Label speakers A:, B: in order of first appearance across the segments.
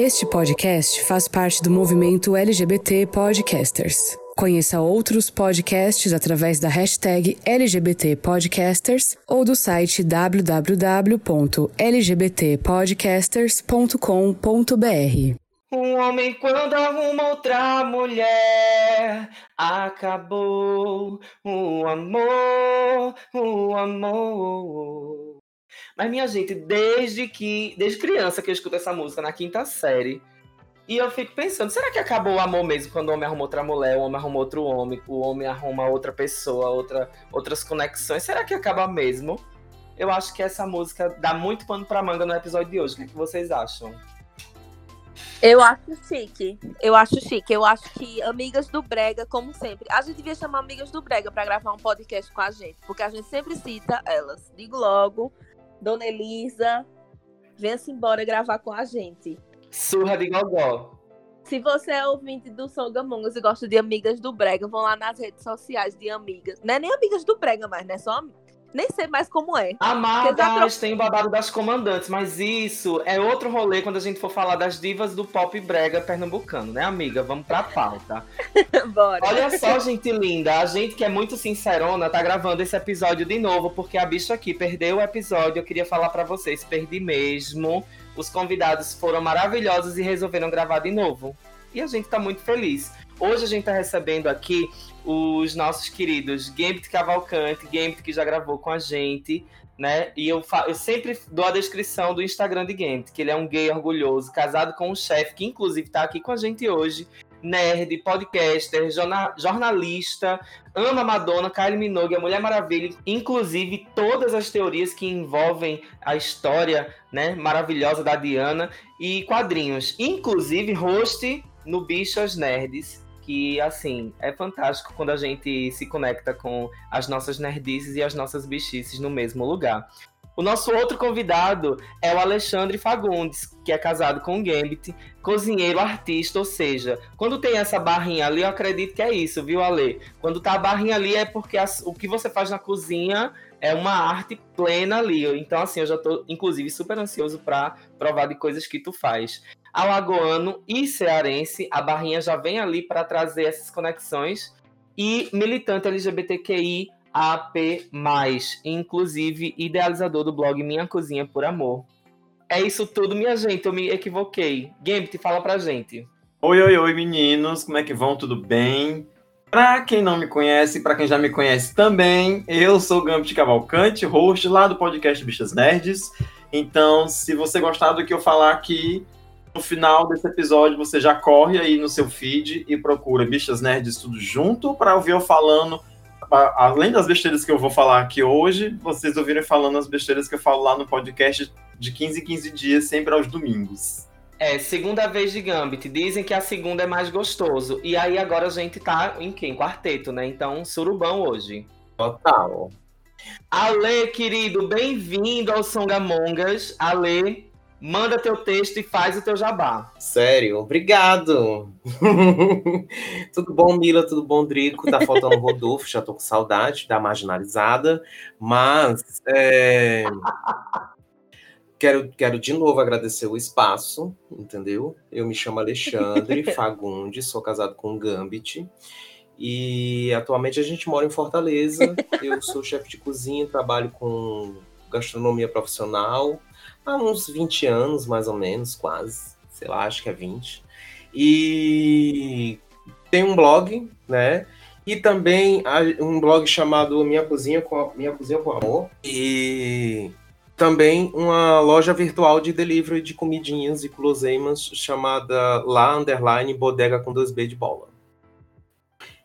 A: Este podcast faz parte do movimento LGBT Podcasters. Conheça outros podcasts através da hashtag LGBT Podcasters ou do site www.lgbtpodcasters.com.br.
B: Um homem quando arruma outra mulher, acabou o amor, o amor. Mas, minha gente, desde que. Desde criança que eu escuto essa música na quinta série. E eu fico pensando, será que acabou o amor mesmo quando o homem arruma outra mulher, o homem arruma outro homem, o homem arruma outra pessoa, outra, outras conexões? Será que acaba mesmo? Eu acho que essa música dá muito pano pra manga no episódio de hoje. O que, é que vocês acham?
C: Eu acho chique. Eu acho chique. Eu acho que Amigas do Brega, como sempre. A gente devia chamar Amigas do Brega para gravar um podcast com a gente, porque a gente sempre cita elas. Digo logo, Dona Elisa, venha-se embora gravar com a gente.
B: Surra de gogó.
C: Se você é ouvinte do Songamongas e gosta de Amigas do Brega, vão lá nas redes sociais de Amigas. Não é nem Amigas do Brega mais, né? Só nem sei mais como é.
B: Amadas, tem o babado das comandantes, mas isso é outro rolê quando a gente for falar das divas do pop brega pernambucano, né, amiga? Vamos pra pauta.
C: Bora.
B: Olha só, gente linda, a gente que é muito sincerona tá gravando esse episódio de novo, porque a bicha aqui perdeu o episódio. Eu queria falar para vocês, perdi mesmo. Os convidados foram maravilhosos e resolveram gravar de novo. E a gente tá muito feliz. Hoje a gente tá recebendo aqui os nossos queridos Gambit Cavalcante, Gambit que já gravou com a gente, né? E eu, eu sempre dou a descrição do Instagram de Gambit, que ele é um gay orgulhoso, casado com um chefe, que inclusive tá aqui com a gente hoje, nerd, podcaster, jornalista, ama Madonna, Kylie Minogue, a Mulher Maravilha, inclusive todas as teorias que envolvem a história, né, maravilhosa da Diana e quadrinhos, inclusive host no Bichos Nerds, que, assim, é fantástico quando a gente se conecta com as nossas nerdices e as nossas bichices no mesmo lugar. O nosso outro convidado é o Alexandre Fagundes, que é casado com o Gambit, cozinheiro artista, ou seja, quando tem essa barrinha ali, eu acredito que é isso, viu, Ale? Quando tá a barrinha ali é porque as, o que você faz na cozinha é uma arte plena ali. Então, assim, eu já tô, inclusive, super ansioso para provar de coisas que tu faz alagoano e cearense. A Barrinha já vem ali para trazer essas conexões. E militante LGBTQI AP+, inclusive idealizador do blog Minha Cozinha por Amor. É isso tudo, minha gente, eu me equivoquei. Gambit, fala pra gente.
D: Oi, oi, oi, meninos, como é que vão? Tudo bem? Para quem não me conhece, para quem já me conhece também, eu sou Gambit Cavalcante, host lá do podcast Bichas Nerds. Então, se você gostar do que eu falar aqui, no final desse episódio, você já corre aí no seu feed e procura Bichas Nerds tudo junto para ouvir eu falando. Além das besteiras que eu vou falar aqui hoje, vocês ouvirem falando as besteiras que eu falo lá no podcast de 15 em 15 dias, sempre aos domingos.
B: É, segunda vez de Gambit. Dizem que a segunda é mais gostoso. E aí agora a gente tá em quem? Quarteto, né? Então, surubão hoje.
D: Total.
B: Ale, querido, bem-vindo ao Songamongas. Ale, Manda teu texto e faz o teu jabá.
E: Sério, obrigado. tudo bom, Mila? Tudo bom, Drico? Tá faltando o Rodolfo, já tô com saudade da marginalizada. Mas é... quero, quero de novo agradecer o espaço, entendeu? Eu me chamo Alexandre Fagundes, sou casado com Gambit. E atualmente a gente mora em Fortaleza. Eu sou chefe de cozinha, trabalho com gastronomia profissional há uns 20 anos, mais ou menos, quase. Sei lá, acho que é 20. E tem um blog, né? E também um blog chamado Minha Cozinha com, Minha Cozinha com Amor. E também uma loja virtual de delivery de comidinhas e guloseimas chamada La Underline Bodega com 2B de bola.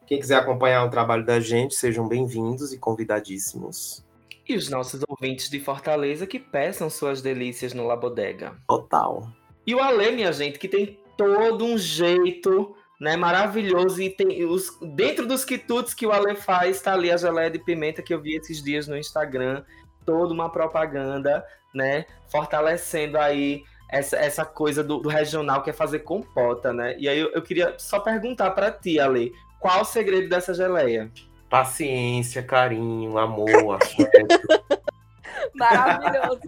E: Quem quiser acompanhar o trabalho da gente, sejam bem-vindos e convidadíssimos.
B: E os nossos ouvintes de Fortaleza que peçam suas delícias no La Bodega.
E: Total.
B: E o Ale, minha gente, que tem todo um jeito né, maravilhoso. E tem os, dentro dos quitutes que o Ale faz, tá ali a geleia de pimenta que eu vi esses dias no Instagram. Toda uma propaganda, né? Fortalecendo aí essa, essa coisa do, do regional que é fazer compota, né? E aí eu, eu queria só perguntar para ti, Ale, qual o segredo dessa geleia?
E: paciência, carinho, amor, afeto.
C: Maravilhoso.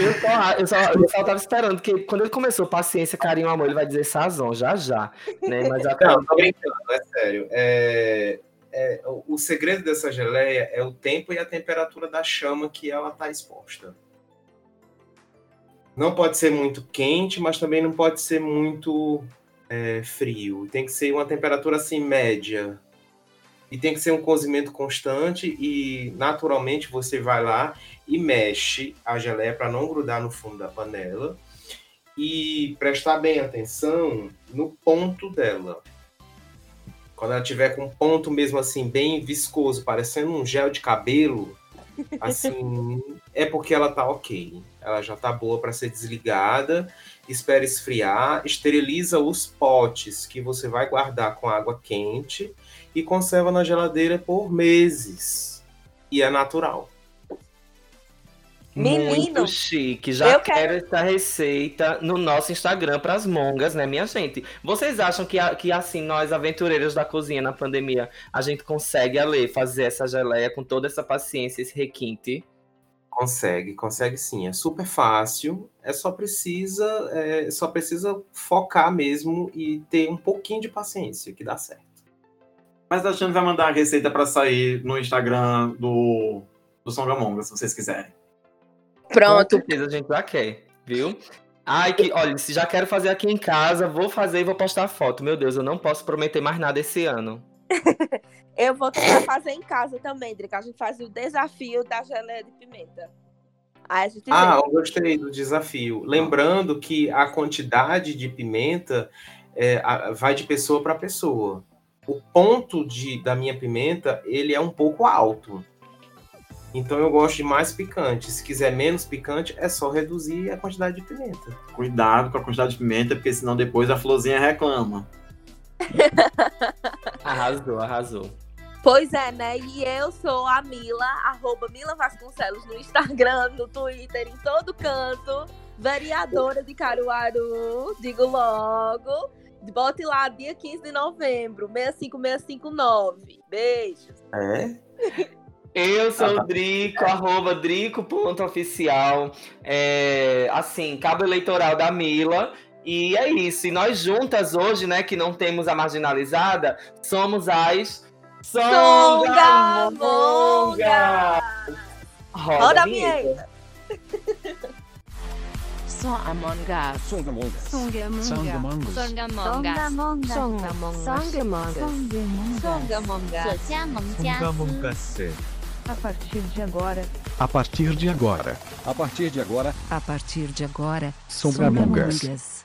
B: Eu só, eu, só, eu só tava esperando, que quando ele começou paciência, carinho, amor, ele vai dizer sazon, já já. Né? Mas até...
E: Não, tô brincando, é sério. É, é, o segredo dessa geleia é o tempo e a temperatura da chama que ela está exposta. Não pode ser muito quente, mas também não pode ser muito é, frio. Tem que ser uma temperatura assim média. E tem que ser um cozimento constante e naturalmente você vai lá e mexe a geleia para não grudar no fundo da panela e prestar bem atenção no ponto dela. Quando ela tiver com um ponto mesmo assim bem viscoso, parecendo um gel de cabelo, assim, é porque ela tá ok. Ela já tá boa para ser desligada. Espera esfriar, esteriliza os potes que você vai guardar com água quente e conserva na geladeira por meses. E é natural.
C: Menino,
B: Muito chique. Já
C: eu
B: quero essa receita no nosso Instagram para as mongas, né, minha gente? Vocês acham que, que assim, nós aventureiros da cozinha na pandemia, a gente consegue, Ale, fazer essa geleia com toda essa paciência, esse requinte?
E: Consegue, consegue sim. É super fácil. É só precisa, é, só precisa focar mesmo e ter um pouquinho de paciência que dá certo.
D: Mas a Xane vai mandar a receita para sair no Instagram do, do Songamonga, se vocês quiserem.
B: Com
C: pronto.
B: certeza a gente já quer, viu? Ai, que, olha, se já quero fazer aqui em casa, vou fazer e vou postar foto. Meu Deus, eu não posso prometer mais nada esse ano.
C: Eu vou tentar fazer em casa também, Drica. A gente faz o desafio da geleia de pimenta. Aí a gente
E: Ah,
C: vê.
E: eu gostei do desafio. Lembrando que a quantidade de pimenta é, vai de pessoa para pessoa. O ponto de, da minha pimenta, ele é um pouco alto. Então eu gosto de mais picante. Se quiser menos picante, é só reduzir a quantidade de pimenta.
D: Cuidado com a quantidade de pimenta, porque senão depois a florzinha reclama.
B: Arrasou, arrasou.
C: Pois é, né? E eu sou a Mila, arroba Mila Vasconcelos no Instagram, no Twitter, em todo canto. Vereadora de Caruaru, digo logo. Bote lá, dia 15 de novembro, 65659. Beijos.
E: É?
B: Eu sou
D: Ah, tá.
B: o Drico, arroba drico.oficial. É, assim, cabo eleitoral da Mila. E é isso. E nós juntas hoje, né, que não temos a marginalizada, somos as
C: Songamongas!
B: Roda,
C: Roda
B: a vinheta.
F: Só Among Us.
G: Songamongas.
F: Songamongas.
G: Songamongas.
F: Songamongas.
H: Songamongas.
F: Songamongas.
H: A partir de agora,
G: A partir de agora. A partir de agora,
H: a partir de agora.
G: Songamongas.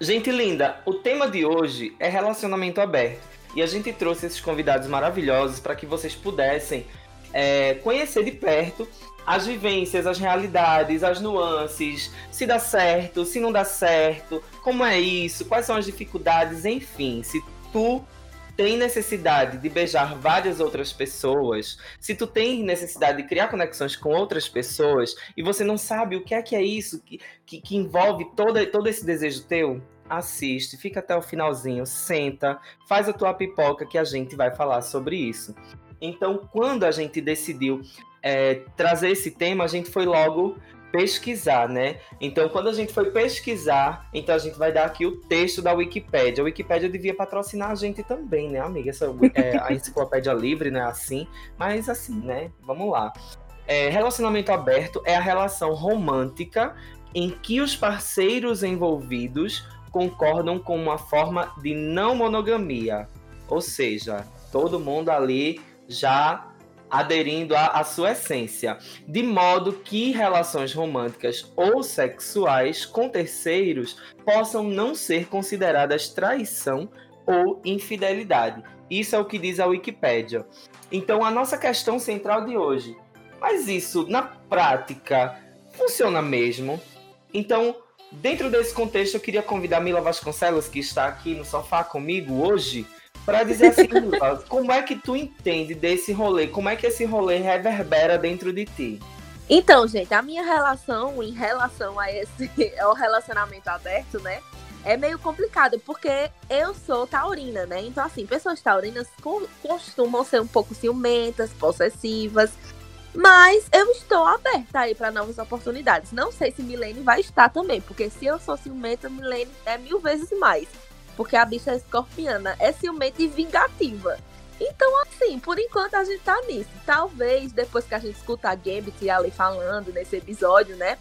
B: Gente linda, o tema de hoje é relacionamento aberto. E a gente trouxe esses convidados maravilhosos para que vocês pudessem é, conhecer de perto as vivências, as realidades, as nuances, se dá certo, se não dá certo, como é isso, quais são as dificuldades, enfim. Se tu tem necessidade de beijar várias outras pessoas, se tu tem necessidade de criar conexões com outras pessoas e você não sabe o que é que é isso que, que, que envolve todo, todo esse desejo teu, assiste, fica até o finalzinho, senta, faz a tua pipoca que a gente vai falar sobre isso. Então, quando a gente decidiu é, trazer esse tema, a gente foi logo pesquisar, né? Então, quando a gente foi pesquisar, então a gente vai dar aqui o texto da Wikipédia. A Wikipédia devia patrocinar a gente também, né, amiga? Essa, é, a enciclopédia livre, né? Assim, mas assim, né? Vamos lá. É, relacionamento aberto é a relação romântica em que os parceiros envolvidos concordam com uma forma de não monogamia. Ou seja, todo mundo ali já aderindo à, à sua essência. De modo que relações românticas ou sexuais com terceiros possam não ser consideradas traição ou infidelidade. Isso é o que diz a Wikipédia. Então, a nossa questão central de hoje. Mas isso, na prática, funciona mesmo? Então, dentro desse contexto, eu queria convidar Mila Vasconcelos, que está aqui no sofá comigo hoje, para dizer assim, como é que tu entende desse rolê? Como é que esse rolê reverbera dentro de ti?
C: Então, gente, a minha relação em relação a esse ao relacionamento aberto, né? É meio complicado, porque eu sou taurina, né? Então, assim, pessoas taurinas co- costumam ser um pouco ciumentas, possessivas. Mas eu estou aberta aí para novas oportunidades. Não sei se Milene vai estar também, porque se eu sou ciumenta, Milene é mil vezes mais. Porque a bicha é escorpiana, é ciumenta e vingativa. Então, assim, por enquanto a gente tá nisso. Talvez, depois que a gente escutar a Gambit ali falando nesse episódio, né?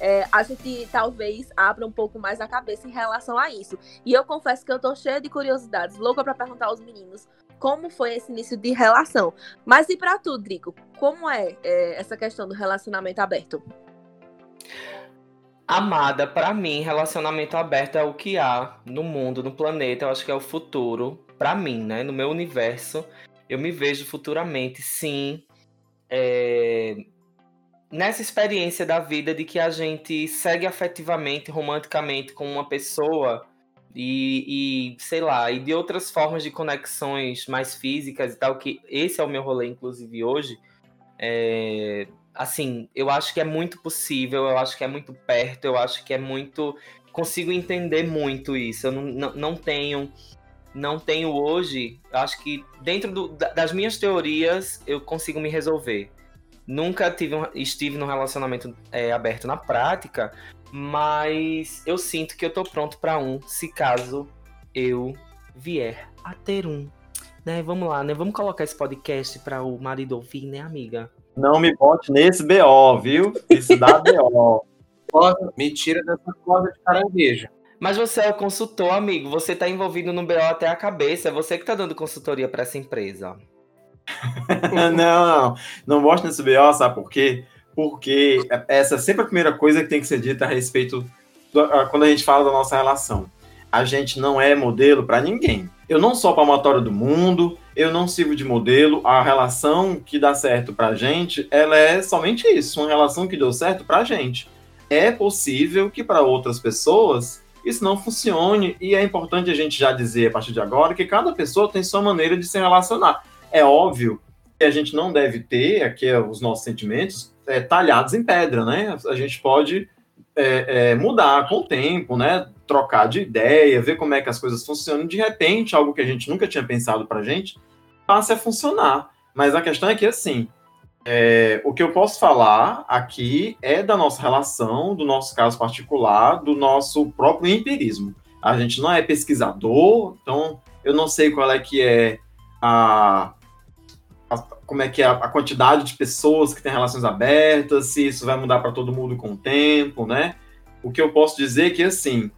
C: É, a gente talvez abra um pouco mais a cabeça em relação a isso. E eu confesso que eu tô cheia de curiosidades, louca para perguntar aos meninos como foi esse início de relação. Mas e para tu, Drico? Como é, é essa questão do relacionamento aberto?
B: Amada, para mim, relacionamento aberto é o que há no mundo, no planeta. Eu acho que é o futuro. Para mim, né? No meu universo, eu me vejo futuramente, sim, é... nessa experiência da vida de que a gente segue afetivamente, romanticamente com uma pessoa e, e, sei lá, e de outras formas de conexões mais físicas e tal, que esse é o meu rolê, inclusive, hoje. É, assim, eu acho que é muito possível, eu acho que é muito perto, eu acho que é muito. Consigo entender muito isso. Eu não, não, não tenho. Não tenho hoje. Acho que dentro do, das minhas teorias eu consigo me resolver. Nunca tive um, estive num relacionamento é, aberto na prática, mas eu sinto que eu tô pronto para um, se caso eu vier a ter um. Né? Vamos lá, né? Vamos colocar esse podcast para o marido ouvir, né, amiga?
D: Não me bote nesse BO, viu? Isso dá BO.
E: me tira dessa corda de caranguejo.
B: Mas você é o consultor, amigo. Você tá envolvido no BO até a cabeça. É você que tá dando consultoria para essa empresa.
D: não, não. Não gosto nesse BO, sabe por quê? porque essa é sempre a primeira coisa que tem que ser dita a respeito do, quando a gente fala da nossa relação. A gente não é modelo para ninguém. Eu não sou palmatória do mundo, eu não sirvo de modelo. A relação que dá certo para a gente, ela é somente isso, uma relação que deu certo para a gente. É possível que para outras pessoas isso não funcione e é importante a gente já dizer a partir de agora que cada pessoa tem sua maneira de se relacionar. É óbvio que a gente não deve ter aqui os nossos sentimentos é, talhados em pedra, né? A gente pode é, é, mudar com o tempo, né? Trocar de ideia, ver como é que as coisas funcionam. De repente, algo que a gente nunca tinha pensado para a gente passe a funcionar. Mas a questão é que, assim, é, o que eu posso falar aqui é da nossa relação, do nosso caso particular, do nosso próprio empirismo. A gente não é pesquisador, então eu não sei qual é que é a, como é que é a quantidade de pessoas que têm relações abertas, se isso vai mudar para todo mundo com o tempo, né? O que eu posso dizer é que, assim, a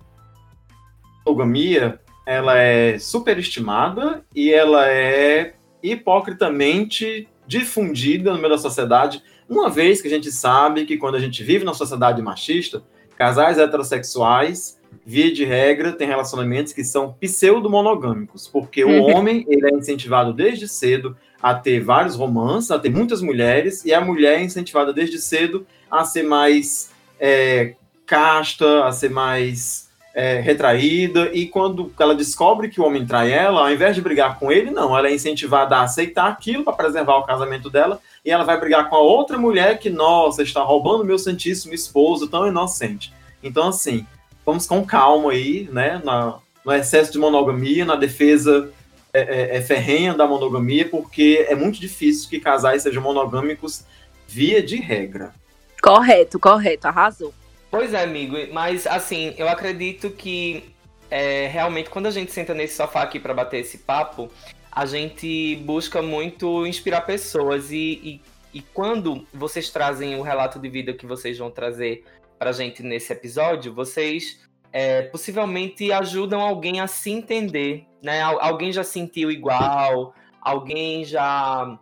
D: monogamia, ela é superestimada e ela é hipocritamente difundida no meio da sociedade, uma vez que a gente sabe que quando a gente vive numa sociedade machista, casais heterossexuais, via de regra, têm relacionamentos que são pseudo-monogâmicos, porque o homem ele é incentivado desde cedo a ter vários romances, a ter muitas mulheres, e a mulher é incentivada desde cedo a ser mais é, casta, a ser mais é, retraída, e quando ela descobre que o homem trai ela, ao invés de brigar com ele, não, ela é incentivada a aceitar aquilo para preservar o casamento dela, e ela vai brigar com a outra mulher que, nossa, está roubando meu santíssimo esposo tão inocente. Então, assim, vamos com calma aí, né, na, no excesso de monogamia, na defesa é, é, é, ferrenha da monogamia, porque é muito difícil que casais sejam monogâmicos via de regra.
C: Correto, correto, arrasou.
B: Pois é, amigo, mas assim, eu acredito que é, realmente quando a gente senta nesse sofá aqui para bater esse papo, a gente busca muito inspirar pessoas e, e, e, quando vocês trazem o relato de vida que vocês vão trazer pra gente nesse episódio, vocês é, possivelmente ajudam alguém a se entender, né? Alguém já sentiu igual, alguém já,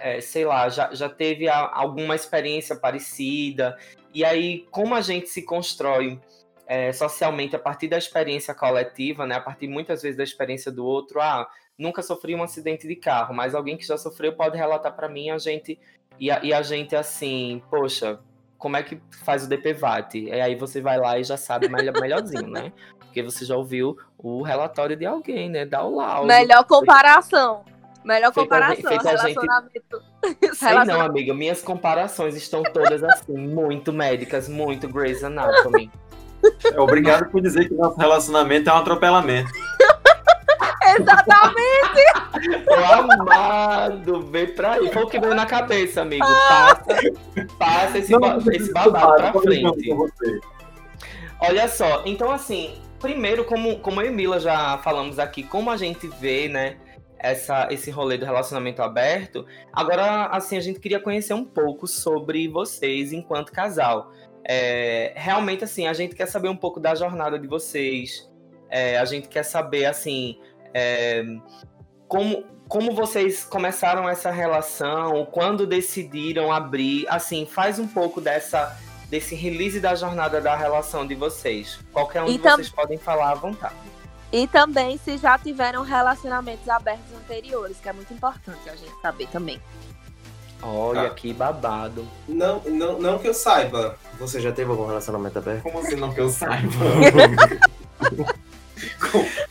B: é, sei lá, já, já teve a, alguma experiência parecida. E aí, como a gente se constrói é, socialmente a partir da experiência coletiva, né? A partir muitas vezes da experiência do outro, ah, nunca sofri um acidente de carro, mas alguém que já sofreu pode relatar para mim, a gente e a, e a gente assim, poxa, como é que faz o DPVAT. E aí você vai lá e já sabe melhor, melhorzinho, né? Porque você já ouviu o relatório de alguém, né? Dá o laudo.
C: Melhor comparação. Melhor comparação. Feita, feita relacionamento.
B: Gente... Sei não, amiga. Minhas comparações estão todas assim, muito médicas, muito Grey's Anatomy.
D: É, obrigado por dizer que nosso relacionamento é um atropelamento.
C: Exatamente!
B: Tô amado, vem pra aí. Foi o que veio na cabeça, amigo. Passa, passa esse, ba- esse babado pra frente. Olha só, então assim, primeiro, como, como eu e Mila já falamos aqui, como a gente vê, né, essa, esse rolê do relacionamento aberto, agora, assim, a gente queria conhecer um pouco sobre vocês enquanto casal. É, realmente, assim, a gente quer saber um pouco da jornada de vocês, é, a gente quer saber, assim, é, como, como vocês começaram essa relação, quando decidiram abrir, assim, faz um pouco dessa desse release da jornada da relação de vocês. Qualquer um de
C: Então-
B: vocês podem falar à vontade.
C: E também se já tiveram relacionamentos abertos anteriores, que é muito importante a gente saber também.
B: Olha
E: Tá.
B: que babado.
E: Não, não, não que eu saiba. Você já teve algum relacionamento aberto?
D: Como assim não que eu saiba?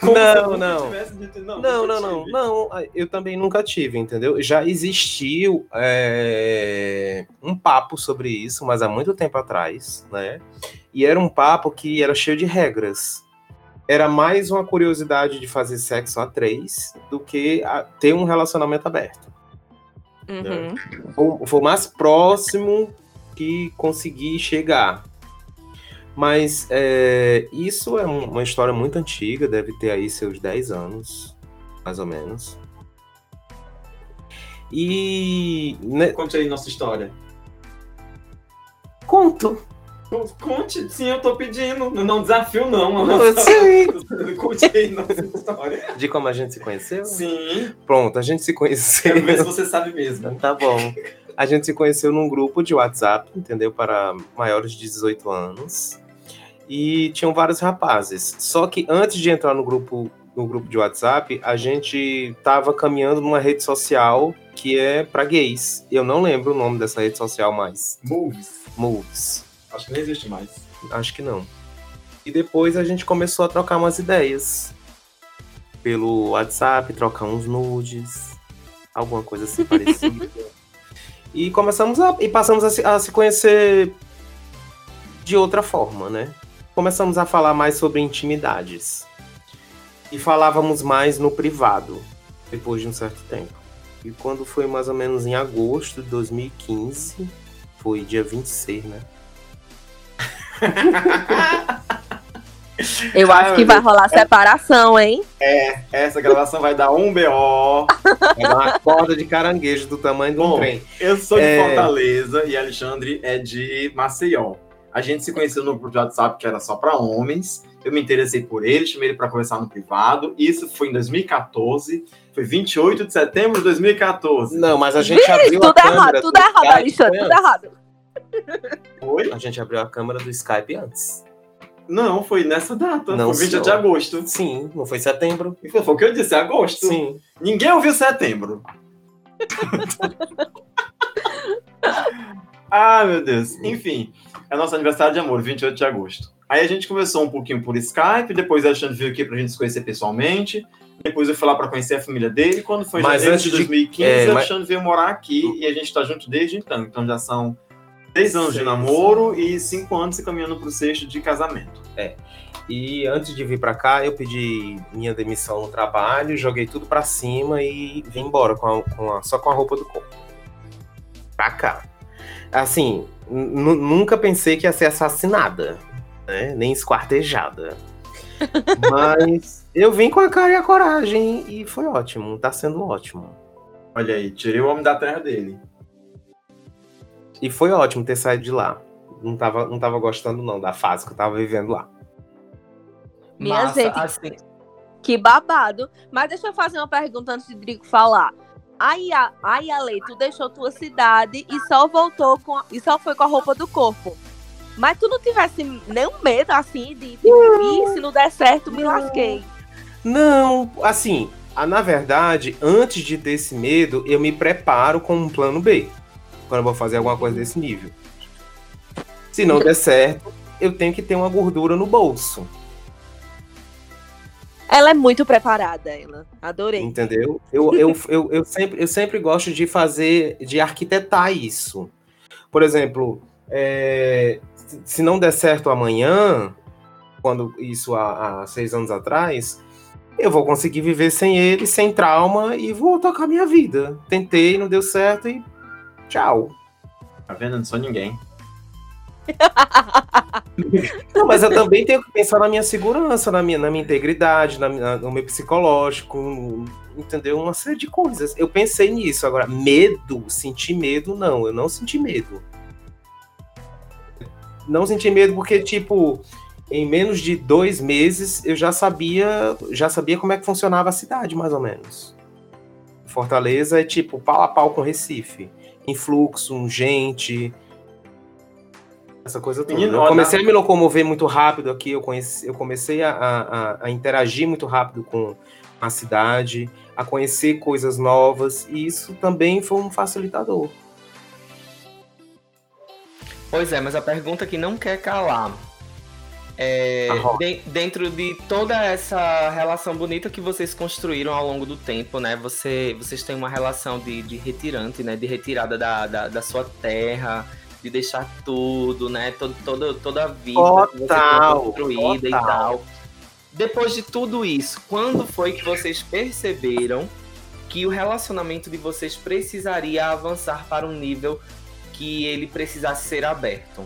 E: Não, não.
D: Não,
E: Não, não, não, não. Eu também nunca tive, entendeu? Já existiu é, um papo sobre isso, mas há muito tempo atrás, né? E era um papo que era cheio de regras. Era mais uma curiosidade de fazer sexo a três do que a- ter um relacionamento aberto.
C: Uhum.
E: Foi, foi o mais próximo que consegui chegar. Mas é, isso é um- uma história muito antiga, deve ter aí seus 10 anos, mais ou menos. E. né,
D: Conte aí nossa história.
E: conto!
D: Conte, sim, eu tô pedindo. Não desafio, não.
E: Sei.
D: Conte aí nossa história.
E: De como a gente se conheceu?
D: Sim,
E: Pronto, a gente se conheceu.
D: quero ver se você sabe mesmo.
E: Tá bom. A gente se conheceu num grupo de WhatsApp, entendeu? Para maiores de 18 anos. E tinham vários rapazes. Só que antes de entrar no grupo, no grupo de WhatsApp, a gente tava caminhando numa rede social que é para gays. Eu não lembro o nome dessa rede social mais.
D: Moves.
E: Moves.
D: Acho que não existe mais.
E: Acho que não. E depois a gente começou a trocar umas ideias. Pelo WhatsApp, trocar uns nudes, alguma coisa assim parecida. e começamos a. E passamos a se, a se conhecer de outra forma, né? Começamos a falar mais sobre intimidades. E falávamos mais no privado, depois de um certo tempo. E quando foi mais ou menos em agosto de 2015, foi dia 26, né?
C: Eu
D: Ai,
C: acho que vai
D: Deus.
C: rolar separação, hein?
D: Essa gravação vai dar um BO.
E: É uma corda de caranguejo do tamanho de um
D: Bom,
E: trem.
D: Eu sou de
E: É.
D: Fortaleza e Alexandre é de Maceió. A gente se conheceu no grupo de WhatsApp que era só para homens. Eu me interessei por ele, chamei ele para conversar no privado. Isso foi em 2014. Foi 28 de setembro de 2014.
E: Não, mas a gente
C: Vixe,
E: abriu
C: tudo
E: a câmera
C: errado,
E: do
C: tudo errado, Alexandre, tudo errado.
D: Foi?
E: A gente abriu a câmera do Skype antes.
D: Não, foi nessa data.
E: Não,
D: foi 20 de agosto.
E: Sim, não foi setembro?
D: Foi foi o que eu disse, é agosto.
E: Sim.
D: Ninguém ouviu setembro. ah, meu Deus. Enfim, é nosso aniversário de amor, 28 de agosto. Aí a gente conversou um pouquinho por Skype, depois a Alexandre veio aqui pra gente se conhecer pessoalmente. Depois eu fui lá pra conhecer a família dele. Quando foi em janeiro de
E: de-
D: 2015,
E: é,
D: a
E: mas-
D: Alexandre veio morar aqui e a gente tá junto desde então. Então já são seis anos de namoro e cinco anos se caminhando pro sexto de casamento.
E: E antes de vir pra cá, eu pedi minha demissão no trabalho, joguei tudo pra cima e vim embora com a- com a- só com a roupa do corpo. Pra cá. Assim, nu- nunca pensei que ia ser assassinada, né? Nem esquartejada. Mas eu vim com a cara e a coragem e foi ótimo, tá sendo ótimo.
D: Olha aí, tirei o homem da terra dele.
E: E foi ótimo ter saído de lá. Não tava, não tava gostando, não, da fase que eu tava vivendo lá.
C: Minha
B: Massa,
C: gente,
B: assim,
C: Que babado. Mas deixa eu fazer uma pergunta antes de Drico falar. Aí, aí Ale, tu deixou tua cidade e só voltou com e só foi com a roupa do corpo. Mas tu não tivesse nenhum medo assim de tipo, "Ih, se não der certo, me lasquei.
E: Não, assim, na verdade, antes de ter esse medo, eu me preparo com um plano B. Quando eu vou fazer alguma coisa desse nível. Se não der certo, eu tenho que ter uma gordura no bolso.
C: Ela é muito preparada, ela. Adorei.
E: Entendeu? Eu, eu, eu, eu, sempre, eu sempre gosto de fazer, de arquitetar isso. Por exemplo, é, se- não der certo amanhã, quando isso há, há seis anos atrás, eu vou conseguir viver sem ele, sem trauma e vou tocar minha vida. Tentei, não deu certo e tchau.
D: Tá vendo? Não sou ninguém.
E: Não, mas eu também tenho que pensar na minha segurança, na minha, na minha integridade, na minha- no meu psicológico, entendeu? Uma série de coisas. Eu pensei nisso. Agora, medo, sentir medo, não. Eu não senti medo. Não senti medo porque, tipo, em menos de dois meses eu já sabia, já sabia como é que funcionava a cidade, mais ou menos. Fortaleza é tipo pau a pau com Recife. Influxo, gente, essa coisa toda.
D: Menino,
E: eu comecei a me locomover muito rápido aqui, eu, conheci, eu comecei a, a- a interagir muito rápido com a cidade, a conhecer coisas novas, e isso também foi um facilitador.
B: Pois é, mas a pergunta que não quer calar. É,
E: roda.
B: de- dentro de toda essa relação bonita que vocês construíram ao longo do tempo, né? Você, vocês têm uma relação de, de retirante, né? De retirada da, da, da sua terra, de deixar tudo, né? Todo, todo, toda a vida que você tem
E: Total,
B: construída e
E: total.
B: tal. Depois de tudo isso, quando foi que vocês perceberam que o relacionamento de vocês precisaria avançar para um nível que ele precisasse ser aberto?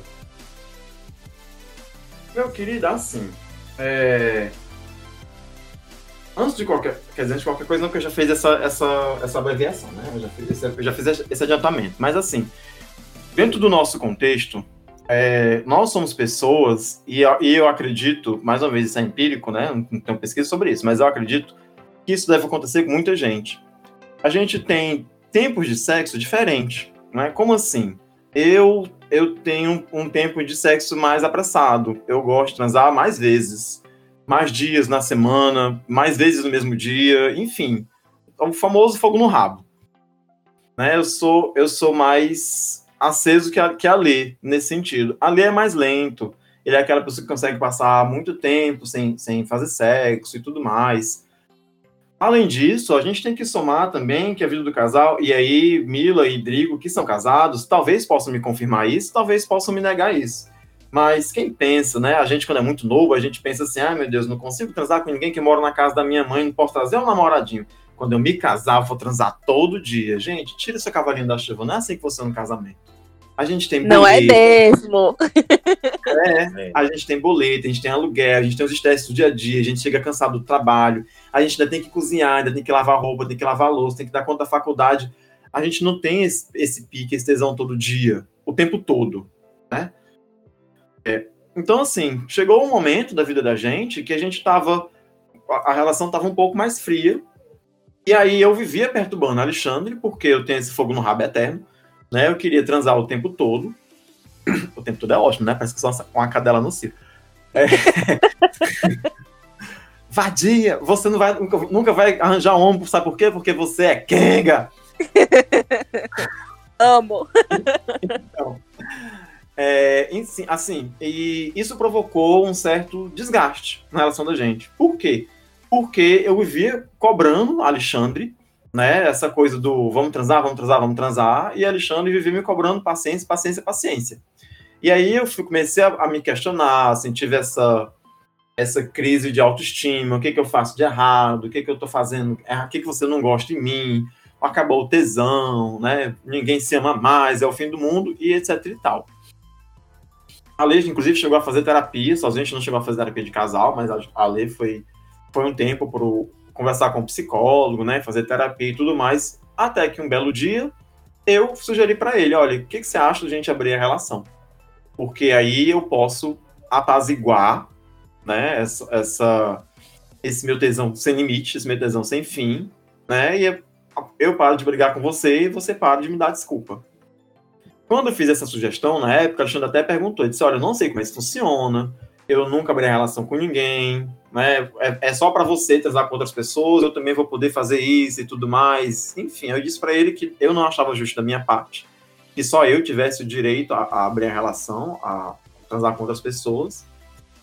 D: Meu querido, assim. É... Antes de qualquer. Quer dizer, antes de qualquer coisa, não, que eu já fiz essa, essa, essa abreviação, né? Eu já fiz, esse, eu já fiz esse adiantamento. Mas, assim, dentro do nosso contexto, é, nós somos pessoas, e, e eu acredito, mais uma vez, isso é empírico, né? Não tenho pesquisa sobre isso, mas eu acredito que isso deve acontecer com muita gente. A gente tem tempos de sexo diferentes, né? Como assim? Eu eu tenho um tempo de sexo mais apressado. Eu gosto de transar mais vezes, mais dias na semana, mais vezes no mesmo dia, enfim. O famoso fogo no rabo. Né? Eu sou eu sou mais aceso que a, que a Lê, nesse sentido. A Lê é mais lento. Ele é aquela pessoa que consegue passar muito tempo sem, sem fazer sexo e tudo mais. Além disso, a gente tem que somar também que a vida do casal, e aí Mila e Drigo, que são casados, talvez possam me confirmar isso, talvez possam me negar isso. Mas quem pensa, né? A gente, quando é muito novo, a gente pensa assim: ah, meu Deus, não consigo transar com ninguém que mora na casa da minha mãe, não posso trazer um namoradinho. Quando eu me casar, eu vou transar todo dia. Gente, tira seu cavalinho da chuva, não é assim que funciona no casamento. A gente tem
C: Não é
D: boleto,
C: mesmo.
D: é, a gente tem boleto, a gente tem aluguel, a gente tem os estresses do dia a dia, a gente chega cansado do trabalho, a gente ainda tem que cozinhar, ainda tem que lavar roupa, tem que lavar louça, tem que dar conta da faculdade. A gente não tem esse, esse pique, esse tesão todo dia, o tempo todo, né? É, Então, assim, chegou um momento da vida da gente que a gente tava. A a relação tava um pouco mais fria. E aí eu vivia perturbando Alexandre, porque eu tenho esse fogo no rabo eterno, né? Eu queria transar o tempo todo. O tempo todo é ótimo, né? Parece que só com a cadela no circo. É. Vadia, você não vai, nunca, nunca vai arranjar homem, sabe por quê? Porque você é Kenga.
C: Amo.
D: É, em si- assim, e isso provocou um certo desgaste na relação da gente. Por quê? Porque eu vivia cobrando Alexandre, né? Essa coisa do vamos transar, vamos transar, vamos transar, e Alexandre vivia me cobrando paciência, paciência, paciência. E aí eu comecei a, a me questionar, assim, tive essa, essa crise de autoestima, o que, que eu faço de errado, o que, que eu tô fazendo, é, o que, que você não gosta em mim, acabou o tesão, né? Ninguém se ama mais, é o fim do mundo, e etc e tal. A Lê, inclusive, chegou a fazer terapia, sozinha a gente não chegou a fazer terapia de casal, mas a- a foi, foi um tempo para conversar com um psicólogo, né, fazer terapia e tudo mais, até que um belo dia eu sugeri para ele, olha, o que, que você acha de a gente abrir a relação? Porque aí eu posso apaziguar, né, essa, essa- esse meu tesão sem limite, esse meu tesão sem fim, né, e eu paro de brigar com você e você para de me dar desculpa. Quando eu fiz essa sugestão, na época, Alexandre até perguntou, ele disse, olha, eu não sei como isso funciona, eu nunca abri relação com ninguém, né? É, é só para você transar com outras pessoas, eu também vou poder fazer isso e tudo mais. Enfim, eu disse para ele que eu não achava justo da minha parte, que só eu tivesse o direito a, a abrir a relação, a transar com outras pessoas,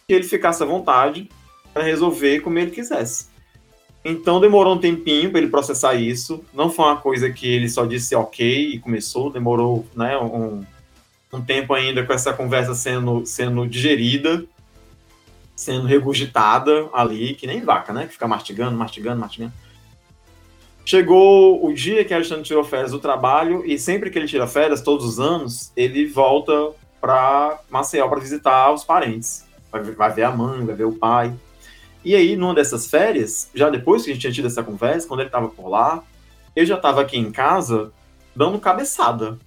D: que ele ficasse à vontade para resolver como ele quisesse. Então demorou um tempinho para ele processar isso. Não foi uma coisa que ele só disse ok e começou. Demorou né, um, um tempo ainda com essa conversa sendo, sendo digerida. Sendo regurgitada ali, que nem vaca, né? Que fica mastigando, mastigando, mastigando. Chegou o dia que Alexandre tirou férias do trabalho e sempre que ele tira férias, todos os anos, ele volta para Maceió para visitar os parentes. Vai, vai ver a mãe, vai ver o pai. E aí, numa dessas férias, já depois que a gente tinha tido essa conversa, quando ele estava por lá, eu já estava aqui em casa dando cabeçada,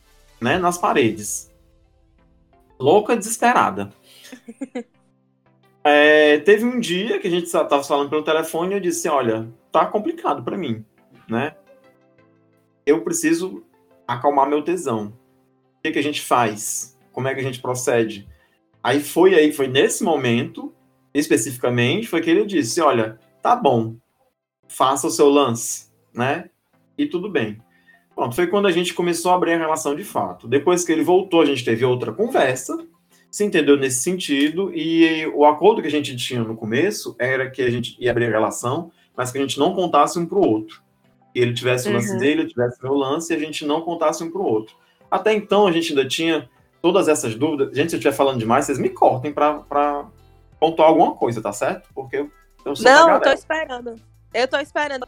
D: né, nas paredes. Louca, desesperada. É, teve um dia que a gente estava falando pelo telefone e eu disse: Olha, tá complicado para mim, né? Eu preciso acalmar meu tesão. O que, que a gente faz? Como é que a gente procede? Aí foi aí, foi nesse momento, especificamente, foi que ele disse: Olha, tá bom, faça o seu lance, né? E tudo bem. Pronto, foi quando a gente começou a abrir a relação de fato. Depois que ele voltou, a gente teve outra conversa, se entendeu nesse sentido, e o acordo que a gente tinha no começo era que a gente ia abrir a relação, mas que a gente não contasse um para o outro. Que ele tivesse o lance
C: Uhum.
D: dele, eu tivesse o meu lance, e a gente não contasse um para o outro. Até então, a gente ainda tinha todas essas dúvidas. Gente, se eu estiver falando demais, vocês me cortem para pontuar alguma coisa, tá certo? Porque eu,
C: Não, eu tô esperando. Eu tô esperando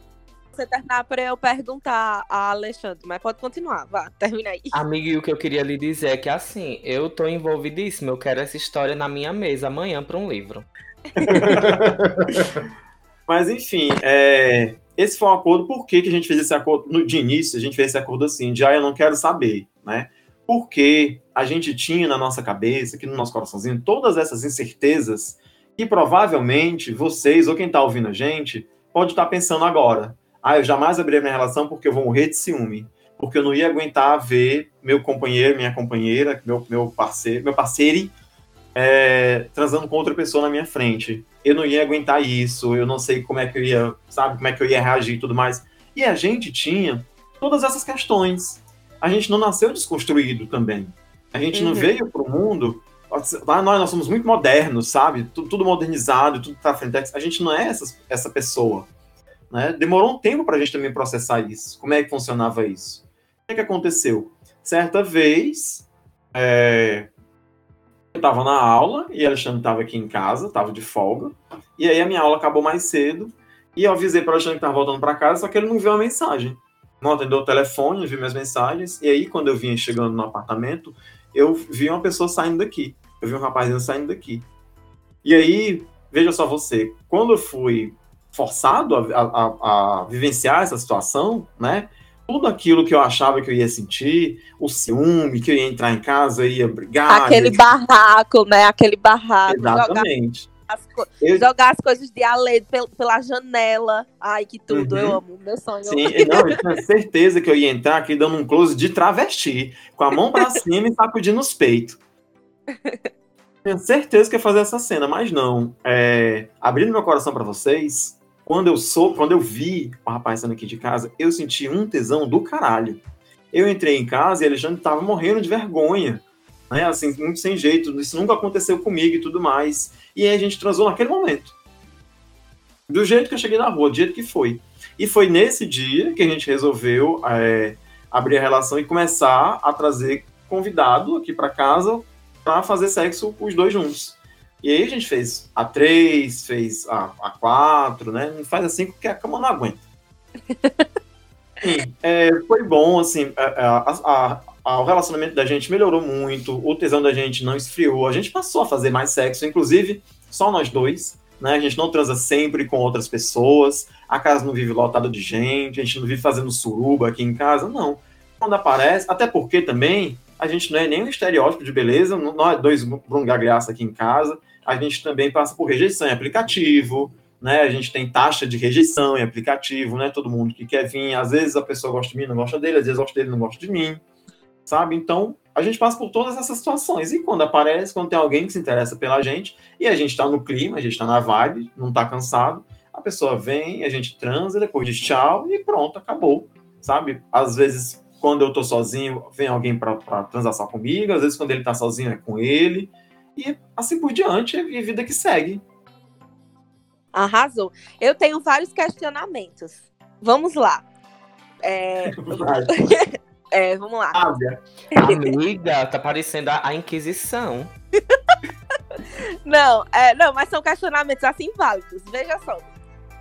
C: você terminar pra eu perguntar a Alexandre, mas pode continuar, vá, termina aí.
B: Amigo, e o que eu queria lhe dizer é que assim, eu tô envolvidíssimo, eu quero essa história na minha mesa amanhã para um livro.
D: Mas enfim, é, esse foi um acordo. Por que, que a gente fez esse acordo? No, de início, a gente fez esse acordo assim, de ah, eu não quero saber, né? Porque a gente tinha na nossa cabeça, aqui no nosso coraçãozinho, todas essas incertezas que provavelmente vocês, ou quem tá ouvindo a gente, pode estar pensando agora. Ah, eu jamais abri minha relação porque eu vou morrer de ciúme. Porque eu não ia aguentar ver meu companheiro, minha companheira, meu, meu parceiro, meu parceiro é, transando com outra pessoa na minha frente. Eu não ia aguentar isso, eu não sei como é que eu ia, sabe, como é que eu ia reagir e tudo mais. E a gente tinha todas essas questões. A gente não nasceu desconstruído também. A gente não
C: Uhum.
D: veio pro mundo. Lá nós, nós somos muito modernos, sabe? Tudo, tudo modernizado, tudo pra frente. A gente não é essa, essa pessoa. Né? Demorou um tempo pra gente também processar isso. Como é que funcionava isso? O que, que aconteceu? Certa vez, é, eu tava na aula e Alexandre tava aqui em casa, tava de folga. E aí a minha aula acabou mais cedo. E eu avisei para Alexandre que tava voltando para casa, só que ele não viu a mensagem. Não atendeu o telefone, viu minhas mensagens. E aí, quando eu vinha chegando no apartamento, eu vi uma pessoa saindo daqui. Eu vi um rapazinho saindo daqui. E aí, veja só você, quando eu fui forçado a, a- a- vivenciar essa situação, né? Tudo aquilo que eu achava que eu ia sentir, o ciúme, que eu ia entrar em casa, eu ia brigar.
C: Aquele
D: ia-
C: barraco, né? Aquele barraco. Jogar
D: Exatamente.
C: as, co-
D: Eu-
C: jogar as coisas de pel- pela janela. Ai, que tudo,
D: Uhum.
C: eu amo. Meu sonho.
D: Sim, e não, eu tinha certeza que eu ia entrar aqui dando um close de travesti, com a mão pra cima e sacudindo os peitos. Tinha certeza que ia fazer essa cena, mas não. É, abrindo meu coração pra vocês, quando eu sou, quando eu vi o rapaz saindo aqui de casa, eu senti um tesão do caralho. Eu entrei em casa e Alexandre tava morrendo de vergonha, né? Assim, muito sem jeito. Isso nunca aconteceu comigo e tudo mais. E aí a gente transou naquele momento. Do jeito que eu cheguei na rua, do jeito que foi. E foi nesse dia que a gente resolveu é, abrir a relação e começar a trazer convidado aqui para casa para fazer sexo os dois juntos. E aí a gente fez a três, fez a, a quatro, né? Não faz assim porque a cama não aguenta. Sim, é, foi bom, assim, a, a- o relacionamento da gente melhorou muito, o tesão da gente não esfriou, a gente passou a fazer mais sexo, inclusive só nós dois, né? A gente não transa sempre com outras pessoas, a casa não vive lotada de gente, a gente não vive fazendo suruba aqui em casa, não. Quando aparece, até porque também a gente não é nem um estereótipo de beleza, não- nós dois Bruno Gagliasso aqui em casa, a gente também passa por rejeição em aplicativo, né? A gente tem taxa de rejeição em aplicativo, né? Todo mundo que quer vir, às vezes a pessoa gosta de mim, não gosta dele, às vezes gosta dele, não gosta de mim, sabe? Então, a gente passa por todas essas situações. E quando aparece, quando tem alguém que se interessa pela gente, e a gente tá no clima, a gente tá na vibe, não tá cansado, a pessoa vem, a gente transa, depois diz tchau e pronto, acabou, sabe? Às vezes, quando eu tô sozinho, vem alguém transar só comigo, às vezes quando ele tá sozinho é com ele, e assim por diante, é a vida que segue.
C: Arrasou. Eu tenho vários questionamentos. Vamos lá. É, é, vamos lá.
B: Amiga, tá parecendo a, Inquisição.
C: Não, é, não, mas são questionamentos assim válidos. Veja só.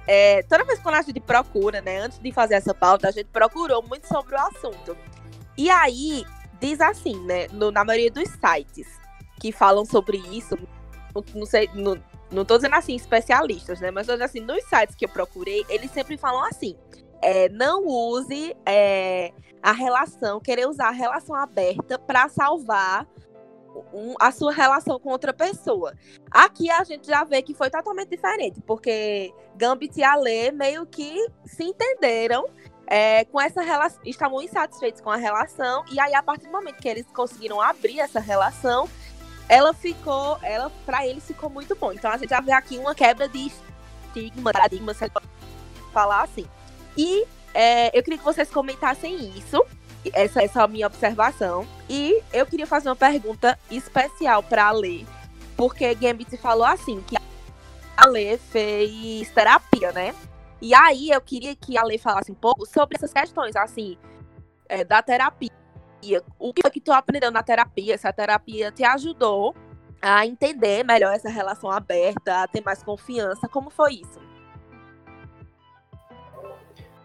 C: É, toda vez quando a gente procura, né, antes de fazer essa pauta, a gente procurou muito sobre o assunto. E aí, diz assim, né, no- na maioria dos sites que falam sobre isso, não, sei, não, não tô dizendo assim especialistas, né, mas assim, nos sites que eu procurei, eles sempre falam assim, é, não use é, a relação, querer usar a relação aberta para salvar um- a sua relação com outra pessoa. Aqui a gente já vê que foi totalmente diferente, porque Gambit e Ale meio que se entenderam é, com essa relação, estavam insatisfeitos com a relação, e aí a partir do momento que eles conseguiram abrir essa relação, ela ficou, ela para eles ficou muito bom. Então a gente já vê aqui uma quebra de estigma, paradigma, se falar assim. E é, eu queria que vocês comentassem isso, essa, essa é a minha observação. E eu queria fazer uma pergunta especial para a porque Gambit falou assim, que a fez terapia, né? E aí eu queria que a falasse um pouco sobre essas questões, assim, é, da terapia. O que foi que tu aprendeu na terapia? Se a terapia te ajudou a entender melhor essa relação aberta, a ter mais confiança, como foi isso?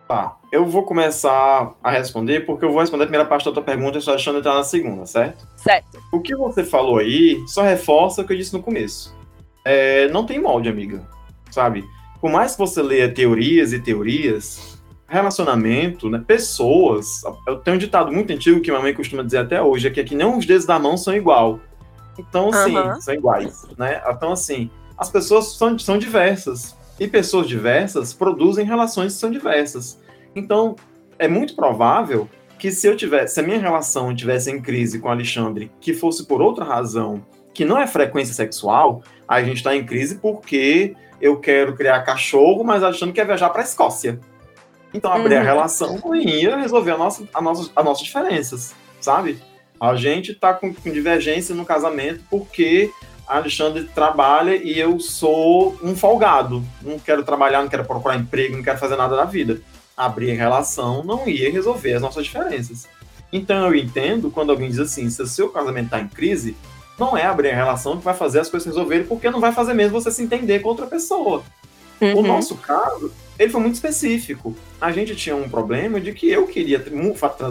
D: Tá, eu vou começar a responder, porque eu vou responder a primeira parte da tua pergunta e só deixando entrar na segunda, certo?
C: Certo.
D: O que você falou aí só reforça o que eu disse no começo. É, não tem molde, amiga. Sabe? Por mais que você leia teorias e teorias, relacionamento, né? Pessoas. Eu tenho um ditado muito antigo que minha mãe costuma dizer até hoje, é que, é que nem os dedos da mão são igual. Então, assim,
C: Aham.
D: são iguais, né? Então, assim, as pessoas são, são diversas. E pessoas diversas produzem relações que são diversas. Então, é muito provável que se eu tivesse, se a minha relação estivesse em crise com o Alexandre, que fosse por outra razão, que não é frequência sexual, a gente está em crise porque eu quero criar cachorro, mas o Alexandre quer viajar para a Escócia. Então, abrir a
C: Uhum.
D: relação não ia resolver a nossa, a nossa, as nossas diferenças, sabe? A gente tá com, com divergência no casamento porque a Alexandre trabalha e eu sou um folgado. Não quero trabalhar, não quero procurar emprego, não quero fazer nada na vida. Abrir a relação não ia resolver as nossas diferenças. Então eu entendo quando alguém diz assim, se o seu casamento tá em crise, não é abrir a relação que vai fazer as coisas resolverem, porque não vai fazer mesmo você se entender com outra pessoa. O
C: Uhum.
D: nosso caso, ele foi muito específico. A gente tinha um problema de que eu queria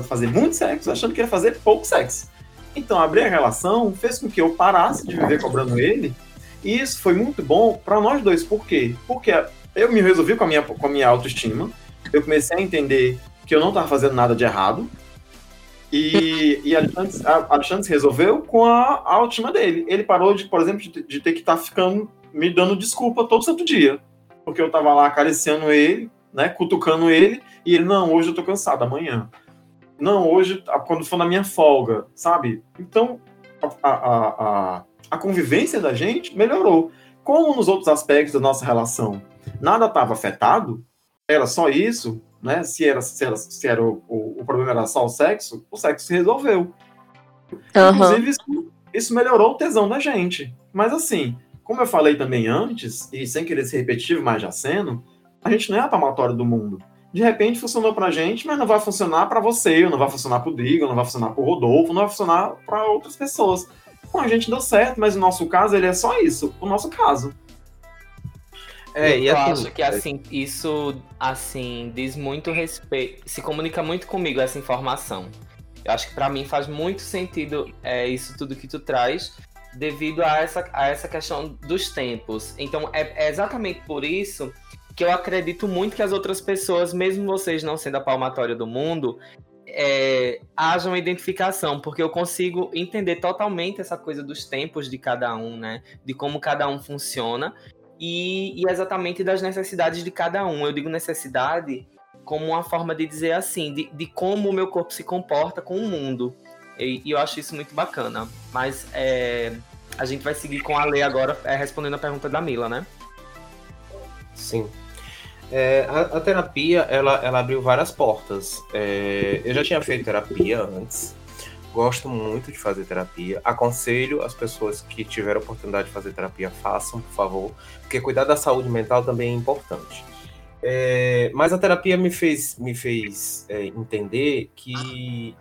D: fazer muito sexo, achando que ia fazer pouco sexo. Então, abrir a relação fez com que eu parasse de viver cobrando ele. E isso foi muito bom para nós dois. Por quê? Porque eu me resolvi com a minha, com a minha autoestima. Eu comecei a entender que eu não estava fazendo nada de errado. E, e a- resolveu com a autoestima dele. Ele parou, de, por exemplo, de, de ter que estar ficando me dando desculpa todo santo dia. Porque eu tava lá acariciando ele, né, cutucando ele, e ele, não, hoje eu tô cansado, amanhã. Não, hoje, quando for na minha folga, sabe? Então, a, a, a, a convivência da gente melhorou. Como nos outros aspectos da nossa relação nada estava afetado, era só isso, né? Se era, se era, se era o, o, o problema era só o sexo, o sexo se resolveu.
C: Aham.
D: Inclusive, isso, isso melhorou o tesão da gente. Mas assim, como eu falei também antes, e sem querer ser repetitivo, mas já sendo, a gente não é a palmatória do mundo. De repente funcionou pra gente, mas não vai funcionar pra você, ou não vai funcionar pro Drigo, não vai funcionar pro Rodolfo, não vai funcionar pra outras pessoas. Com a gente deu certo, mas o nosso caso, ele é só isso, o nosso caso.
E: É, e
B: eu
E: assim,
B: acho que assim, isso assim diz muito respeito, se comunica muito comigo essa informação. Eu acho que pra mim faz muito sentido é, isso tudo que tu traz, devido a essa, a essa questão dos tempos. Então é, é exatamente por isso que eu acredito muito que as outras pessoas, mesmo vocês não sendo a palmatória do mundo, é, haja uma identificação, porque eu consigo entender totalmente essa coisa dos tempos de cada um, né? De como cada um funciona e, e exatamente das necessidades de cada um. Eu digo necessidade como uma forma de dizer assim, de, de como o meu corpo se comporta com o mundo. E, e eu acho isso muito bacana. Mas é, a gente vai seguir com a lei agora, é, respondendo a pergunta da Mila, né?
E: Sim. É, a, a terapia, ela, ela abriu várias portas. É, eu já tinha feito terapia antes. Gosto muito de fazer terapia. Aconselho as pessoas que tiveram oportunidade de fazer terapia, façam, por favor. Porque cuidar da saúde mental também é importante. É, mas a terapia me fez, me fez é, entender que,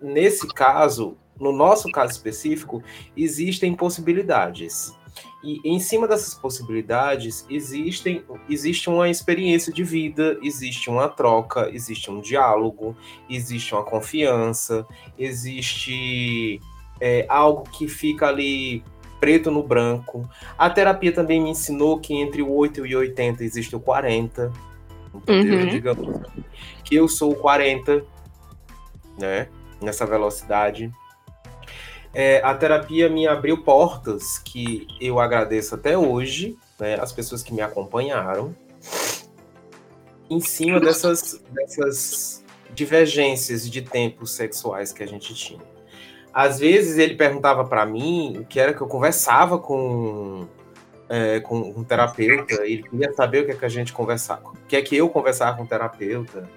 E: nesse caso, no nosso caso específico, existem possibilidades. E em cima dessas possibilidades existem, existe uma experiência de vida, existe uma troca, existe um diálogo, existe uma confiança, existe é, algo que fica ali preto no branco. A terapia também me ensinou que entre o 8 e o 80 existe o 40. Entendeu?
C: Uhum.
E: Digamos que eu sou o 40, né? Nessa velocidade. É, a terapia me abriu portas que eu agradeço até hoje, né? As pessoas que me acompanharam. Em cima dessas, dessas divergências de tempos sexuais que a gente tinha. Às vezes ele perguntava para mim o que era que eu conversava com é, com um terapeuta, ele queria saber o que é que a gente conversava, o que é que eu conversava com o terapeuta,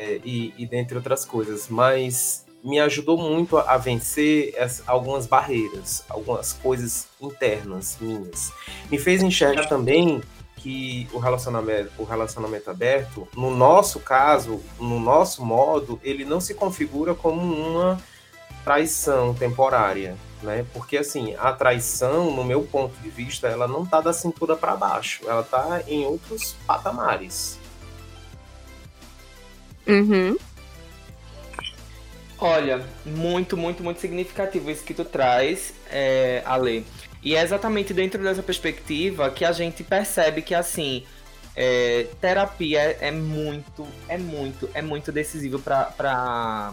E: é, e, e dentre outras coisas, mas me ajudou muito a, vencer as, algumas barreiras, algumas coisas internas minhas. Me fez enxergar também que o relacionamento, o relacionamento aberto, no nosso caso, no nosso modo, ele não se configura como uma traição temporária, né? Porque assim, a traição, no meu ponto de vista, ela não tá da cintura para baixo, ela tá em outros patamares.
C: Uhum.
B: Olha, muito, muito, muito significativo isso que tu traz, é, Ale. E é exatamente dentro dessa perspectiva que a gente percebe que, assim, é, terapia é, é muito, é muito, é muito decisivo pra, pra,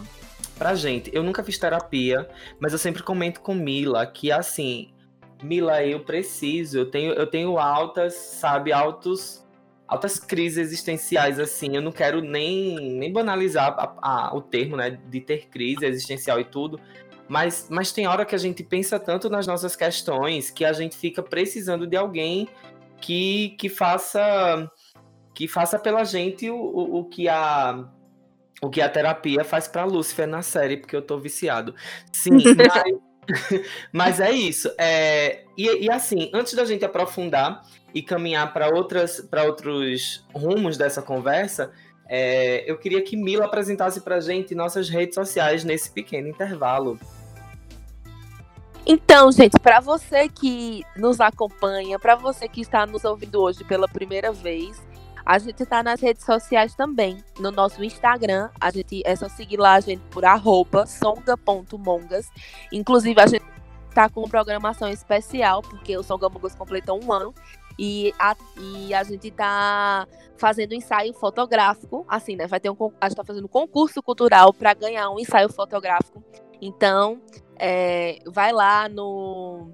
B: pra gente. Eu nunca fiz terapia, mas eu sempre comento com Mila que, assim, Mila, eu preciso, eu tenho, eu tenho altas, sabe, altos altas crises existenciais, assim. Eu não quero nem, nem banalizar a, a, o termo, né, de ter crise existencial e tudo. Mas, mas tem hora que a gente pensa tanto nas nossas questões que a gente fica precisando de alguém que, que faça que faça pela gente o, o, o que a o que a terapia faz para Lúcifer na série, porque eu tô viciado. Sim, mas, mas é isso. É, e, e assim, antes da gente aprofundar, e caminhar para para outros rumos dessa conversa, é, eu queria que Mila apresentasse para gente nossas redes sociais nesse pequeno intervalo.
C: Então, gente, para você que nos acompanha, para você que está nos ouvindo hoje pela primeira vez, a gente está nas redes sociais também. No nosso Instagram, a gente é só seguir lá a gente por arroba songa.mongas. Inclusive, a gente tá com programação especial, porque o Songamongas completou um ano. E a, e a gente tá fazendo ensaio fotográfico, assim, né? Vai ter um, a gente tá fazendo um concurso cultural para ganhar um ensaio fotográfico. Então, é, vai lá no,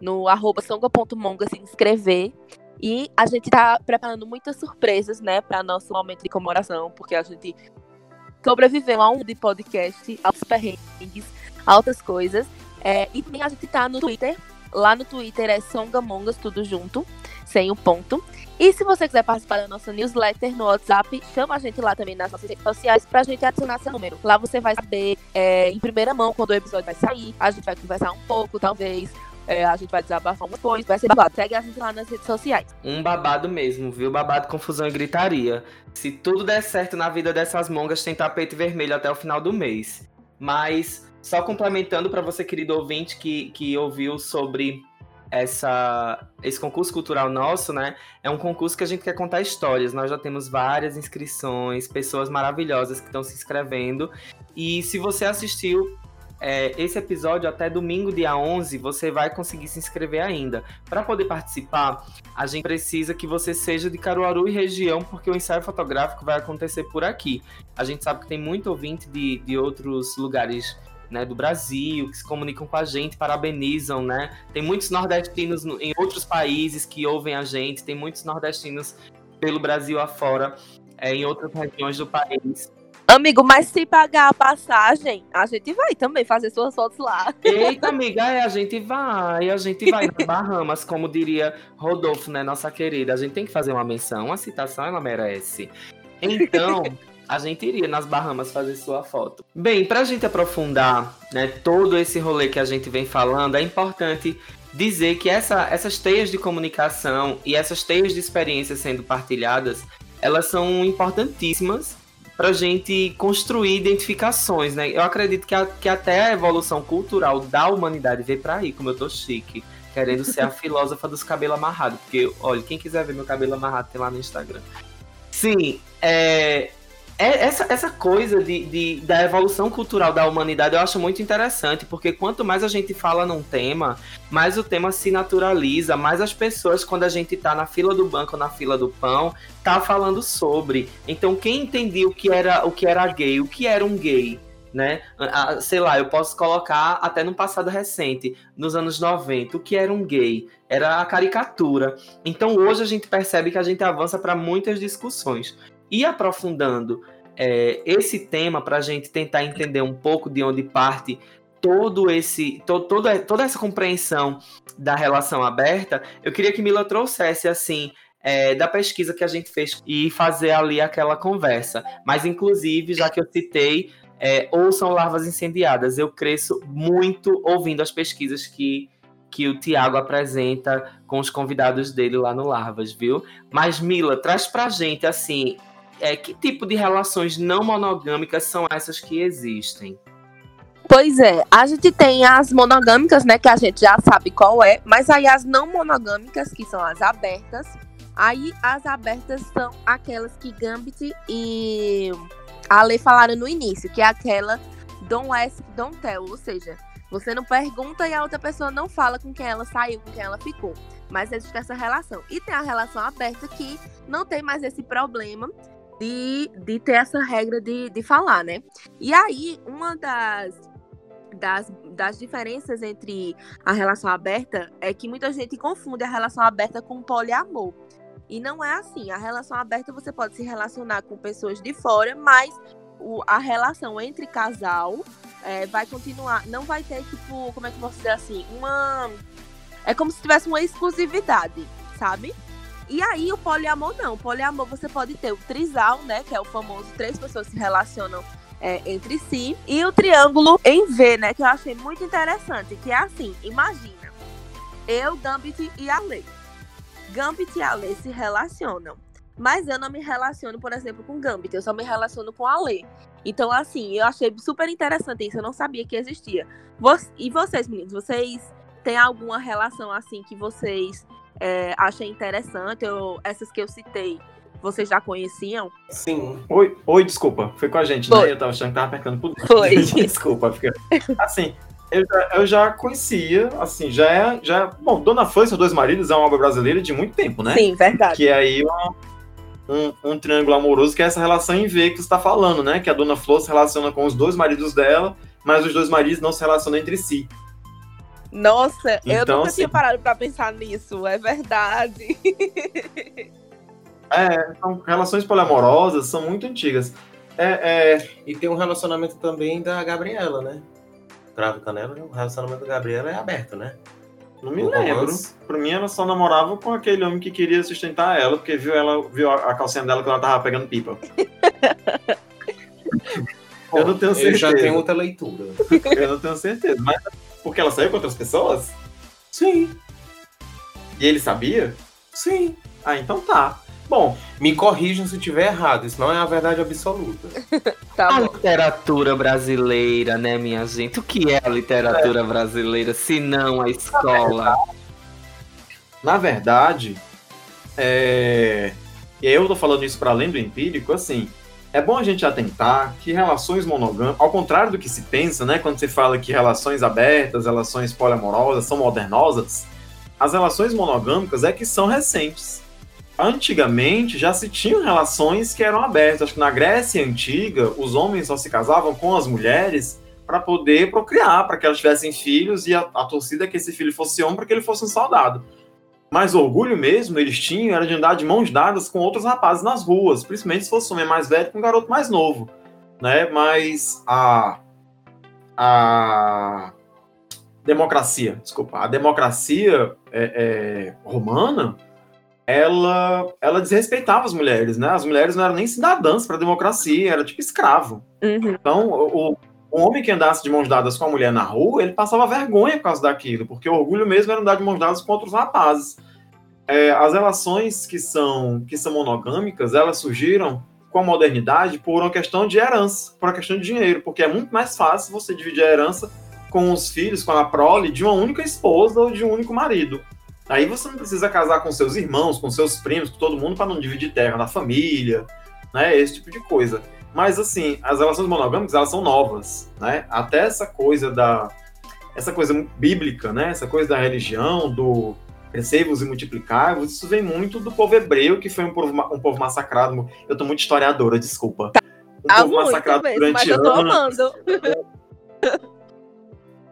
C: no arroba se inscrever. E a gente tá preparando muitas surpresas, né, para nosso momento de comemoração, porque a gente sobreviveu a um de podcast, aos perrengues, altas coisas. É, e também a gente tá no Twitter, Lá no Twitter é Songamongas, tudo junto, sem o ponto. E se você quiser participar da nossa newsletter no WhatsApp, chama a gente lá também nas nossas redes sociais pra gente adicionar seu número. Lá você vai saber é, em primeira mão quando o episódio vai sair. A gente vai conversar um pouco, talvez. É, a gente vai desabafar uma coisa, vai ser babado. Segue a gente lá nas redes sociais.
B: Um babado mesmo, viu? Babado, confusão e gritaria. Se tudo der certo na vida dessas mongas, tem tapete vermelho até o final do mês. Mas só complementando para você, querido ouvinte, que, que ouviu sobre essa, esse concurso cultural nosso, né? É um concurso que a gente quer contar histórias. Nós já temos várias inscrições, pessoas maravilhosas que estão se inscrevendo. E se você assistiu é, esse episódio até domingo, dia 11, você vai conseguir se inscrever ainda. Para poder participar, a gente precisa que você seja de Caruaru e região, porque o ensaio fotográfico vai acontecer por aqui. A gente sabe que tem muito ouvinte de, de outros lugares né, do Brasil, que se comunicam com a gente, parabenizam, né? Tem muitos nordestinos no, em outros países que ouvem a gente, tem muitos nordestinos pelo Brasil afora, é, em outras regiões do país.
C: Amigo, mas se pagar a passagem, a gente vai também fazer suas fotos lá.
B: Eita, amiga, é, a gente vai, a gente vai nas Bahamas, como diria Rodolfo, né, nossa querida. A gente tem que fazer uma menção, uma citação ela merece. Então, a gente iria nas Bahamas fazer sua foto. Bem, para a gente aprofundar né, todo esse rolê que a gente vem falando, é importante dizer que essa, essas teias de comunicação e essas teias de experiências sendo partilhadas, elas são importantíssimas pra gente construir identificações, né? Eu acredito que, a, que até a evolução cultural da humanidade veio pra aí, como eu tô chique, querendo ser a filósofa dos cabelos amarrados. Porque, olha, quem quiser ver meu cabelo amarrado tem lá no Instagram. Sim, é, é essa, essa coisa de, de, da evolução cultural da humanidade eu acho muito interessante, porque quanto mais a gente fala num tema, mais o tema se naturaliza, mais as pessoas, quando a gente tá na fila do banco, na fila do pão, tá falando sobre. Então, quem entendia o que era o que era gay, o que era um gay, né? Sei lá, eu posso colocar até no passado recente, nos anos 90, o que era um gay? Era a caricatura. Então hoje a gente percebe que a gente avança para muitas discussões. E aprofundando é, esse tema para a gente tentar entender um pouco de onde parte todo esse to, toda, toda essa compreensão da relação aberta, eu queria que Mila trouxesse assim é, da pesquisa que a gente fez e fazer ali aquela conversa. Mas, inclusive, já que eu citei, é, ouçam Larvas Incendiadas. Eu cresço muito ouvindo as pesquisas que, que o Tiago apresenta com os convidados dele lá no Larvas, viu? Mas, Mila, traz pra gente, assim, é, que tipo de relações não monogâmicas são essas que existem?
C: Pois é, a gente tem as monogâmicas, né, que a gente já sabe qual é, mas aí as não monogâmicas, que são as abertas, aí as abertas são aquelas que Gambit e a lei falaram no início, que é aquela don't ask, don't tell, ou seja, você não pergunta e a outra pessoa não fala com quem ela saiu, com quem ela ficou. Mas existe essa relação. E tem a relação aberta que não tem mais esse problema de, de ter essa regra de, de falar, né? E aí, uma das, das, das diferenças entre a relação aberta é que muita gente confunde a relação aberta com poliamor. E não é assim. A relação aberta você pode se relacionar com pessoas de fora, mas o, a relação entre casal é, vai continuar. Não vai ter, tipo, como é que eu posso dizer assim? Uma. É como se tivesse uma exclusividade, sabe? E aí o poliamor não. O poliamor você pode ter o trisal, né? Que é o famoso três pessoas se relacionam é, entre si. E o triângulo em V, né? Que eu achei muito interessante. Que é assim, imagina. Eu, Gambit e a Lei. Gambit e a Lei se relacionam. Mas eu não me relaciono, por exemplo, com Gambit, eu só me relaciono com a Lei. Então, assim, eu achei super interessante isso, eu não sabia que existia. E vocês, meninos, vocês têm alguma relação assim que vocês é, achem interessante? Ou essas que eu citei, vocês já conheciam?
E: Sim.
D: Oi, oi, desculpa, foi com a gente,
C: Foi.
D: né? Eu tava achando que tava apertando por
C: Foi.
D: desculpa, fica... Assim, eu já, eu já conhecia, assim, já é, já... Bom, Dona Fã e seus dois maridos é uma obra brasileira de muito tempo, né?
C: Sim, verdade.
D: Que é aí uma- um, um triângulo amoroso, que é essa relação em V que você está falando, né? Que a Dona Flor se relaciona com os dois maridos dela, mas os dois maridos não se relacionam entre si.
C: Nossa, eu
D: Então,
C: nunca
D: assim-
C: tinha parado pra pensar nisso, é verdade.
D: É, então, relações poliamorosas são muito antigas. É, é,
E: E tem um relacionamento também da Gabriela, né? Cravo Canela, né? o relacionamento da Gabriela é aberto, né?
D: não me lembro. Pra mim, ela só namorava com aquele homem que queria sustentar ela, porque viu ela viu a calcinha dela que ela tava pegando pipa. Eu não tenho
E: Eu já
D: certeza.
E: tenho outra leitura.
D: Eu não tenho certeza. Mas porque ela saiu com outras pessoas?
E: Sim,
D: E ele sabia?
E: sim.
D: Ah, então tá. Bom,
E: Me corrijam se estiver errado, isso não é a verdade absoluta.
C: Tá
B: A literatura brasileira, né, minha gente? O que é a literatura brasileira, se não a escola?
D: na verdade, é... e aí eu tô falando isso para além do empírico, assim, é bom a gente atentar que relações monogâmicas, ao contrário do que se pensa, né, quando se fala que relações abertas, relações poliamorosas são modernosas, as relações monogâmicas é que são recentes. Antigamente já se tinham relações que eram abertas. Acho que na Grécia Antiga, os homens só se casavam com as mulheres para poder procriar, para que elas tivessem filhos e a, a torcida é que esse filho fosse homem para que ele fosse um soldado. Mas orgulho mesmo eles tinham era de andar de mãos dadas com outros rapazes nas ruas, principalmente se fosse um homem mais velho com um garoto mais novo, né? Mas a a democracia, desculpa, a democracia é, é, romana, ela ela desrespeitava as mulheres, né? As mulheres não eram nem cidadãs para a democracia, era tipo escravo.
C: Uhum.
D: Então, o, o homem que andasse de mãos dadas com a mulher na rua, ele passava vergonha por causa daquilo, porque o orgulho mesmo era andar de mãos dadas com outros rapazes. É, as relações que são, que são monogâmicas, elas surgiram com a modernidade por uma questão de herança, por uma questão de dinheiro, porque é muito mais fácil você dividir a herança com os filhos, com a prole de uma única esposa ou de um único marido. Aí você não precisa casar com seus irmãos, com seus primos, com todo mundo para não dividir terra na família, né? Esse tipo de coisa. Mas assim, as relações monogâmicas elas são novas, né? Até essa coisa da essa coisa bíblica, né? Essa coisa da religião, do crescei-vos e multiplicai-vos, isso vem muito do povo hebreu, que foi um povo, um povo massacrado. Eu tô muito historiadora, desculpa. Um
C: Tá
D: povo
C: muito
D: massacrado
C: mesmo,
D: durante
C: mas eu tô
D: anos.
C: amando.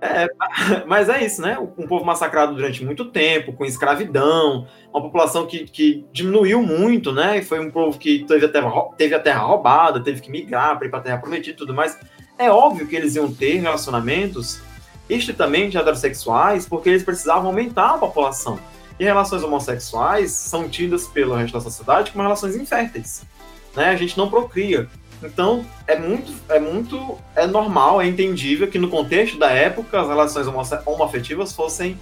D: É, mas é isso, né? Um povo massacrado durante muito tempo, com escravidão, uma população que, que diminuiu muito, né? E foi um povo que teve a terra, teve a terra roubada, teve que migrar para ir para a terra prometida e tudo mais. É óbvio que eles iam ter relacionamentos estritamente heterossexuais, porque eles precisavam aumentar a população. E relações homossexuais são tidas pelo resto da sociedade como relações inférteis. Né? A gente não procria. Então, é muito, é muito, é normal, é entendível que no contexto da época as relações homoafetivas fossem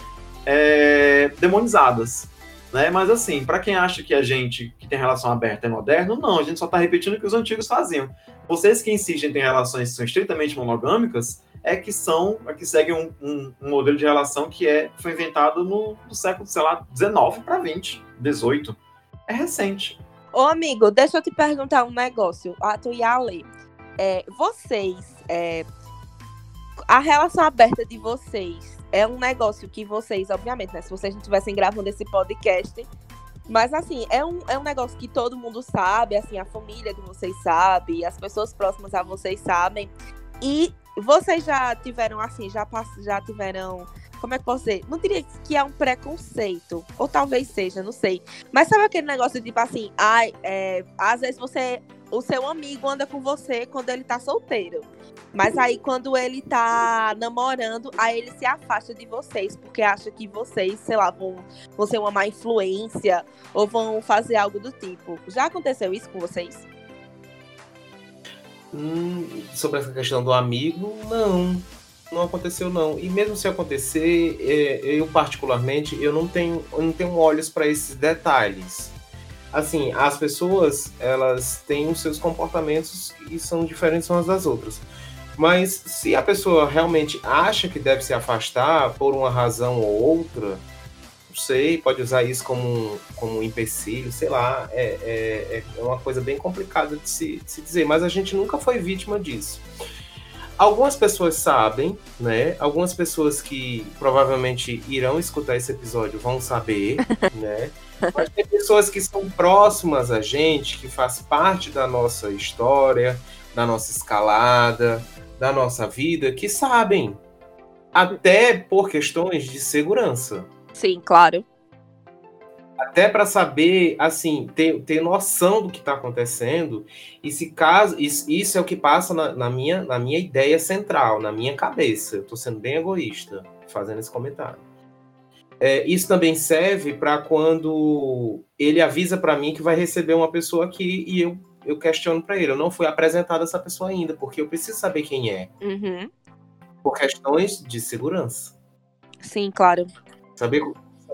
D: é, demonizadas. Né? Mas assim, para quem acha que a gente que tem relação aberta é moderno, não, a gente só está repetindo o que os antigos faziam. Vocês que insistem em ter relações que são estritamente monogâmicas, é que são, é que seguem um, um- um modelo de relação que é, foi inventado no, no século, sei lá, 19 para 20, 18. É recente.
C: Ô, amigo, deixa eu te perguntar um negócio. A tu e a Ale. É, vocês. é, a relação aberta de vocês é um negócio que vocês, obviamente, né? Se vocês não estivessem gravando esse podcast. Mas assim, é um, é um negócio que todo mundo sabe, assim, a família de vocês sabe, as pessoas próximas a vocês sabem. E vocês já tiveram, assim, já, já tiveram. Como é que posso dizer? Não diria que é um preconceito. Ou talvez seja, não sei. Mas sabe aquele negócio de tipo assim, ai, é, às vezes você. O seu amigo anda com você quando ele tá solteiro. Mas aí quando ele tá namorando, aí ele se afasta de vocês, porque acha que vocês, sei lá, vão, vão ser uma má influência ou vão fazer algo do tipo. Já aconteceu isso com vocês?
E: Hum, sobre essa questão do amigo, não. Não aconteceu, não. E mesmo se acontecer, é, eu particularmente, eu não tenho, eu não tenho olhos para esses detalhes. Assim, as pessoas, elas têm os seus comportamentos e são diferentes umas das outras. Mas se a pessoa realmente acha que deve se afastar por uma razão ou outra, não sei, pode usar isso como, como um empecilho, sei lá, é, é, é uma coisa bem complicada de se, de se dizer, mas a gente nunca foi vítima disso. Algumas pessoas sabem, né? Algumas pessoas que provavelmente irão escutar esse episódio vão saber, né? Mas tem pessoas que são próximas a gente, que faz parte da nossa história, da nossa escalada, da nossa vida, que sabem. Até por questões de segurança
C: Sim, claro.
E: Até para saber, assim, ter, ter noção do que está acontecendo. E se caso isso, isso é o que passa na, na minha, na minha ideia central, na minha cabeça. Eu estou sendo bem egoísta fazendo esse comentário. É, isso também serve para quando ele avisa para mim que vai receber uma pessoa aqui e eu, eu questiono para ele. Eu não fui apresentado essa pessoa ainda, porque eu preciso saber quem é,
C: Uhum.
E: por questões de segurança.
C: Sim, claro.
E: Saber,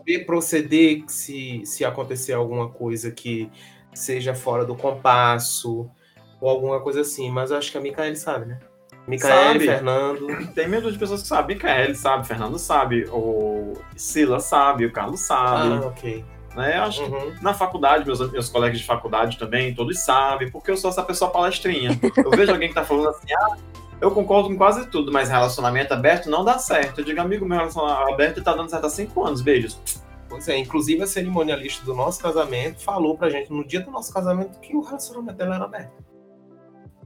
E: saber proceder se, se acontecer alguma coisa que seja fora do compasso ou alguma coisa assim. Mas eu acho que a Micaele sabe, né? Micaele. Fernando.
D: Tem medo de pessoas que sabem. Micael sabe, Fernando sabe, o Sila sabe, o Carlos sabe.
E: Ah, ok.
D: né? Eu acho que
E: Uhum.
D: na faculdade, meus, meus colegas de faculdade também, todos sabem, porque eu sou essa pessoa palestrinha. Eu vejo alguém que tá falando assim, ah, eu concordo com quase tudo, mas relacionamento aberto não dá certo. Eu digo, amigo, meu relacionamento aberto tá dando certo há cinco anos, beijos.
E: Pois é, inclusive a cerimonialista do nosso casamento falou pra gente no dia do nosso casamento que o relacionamento dela era aberto.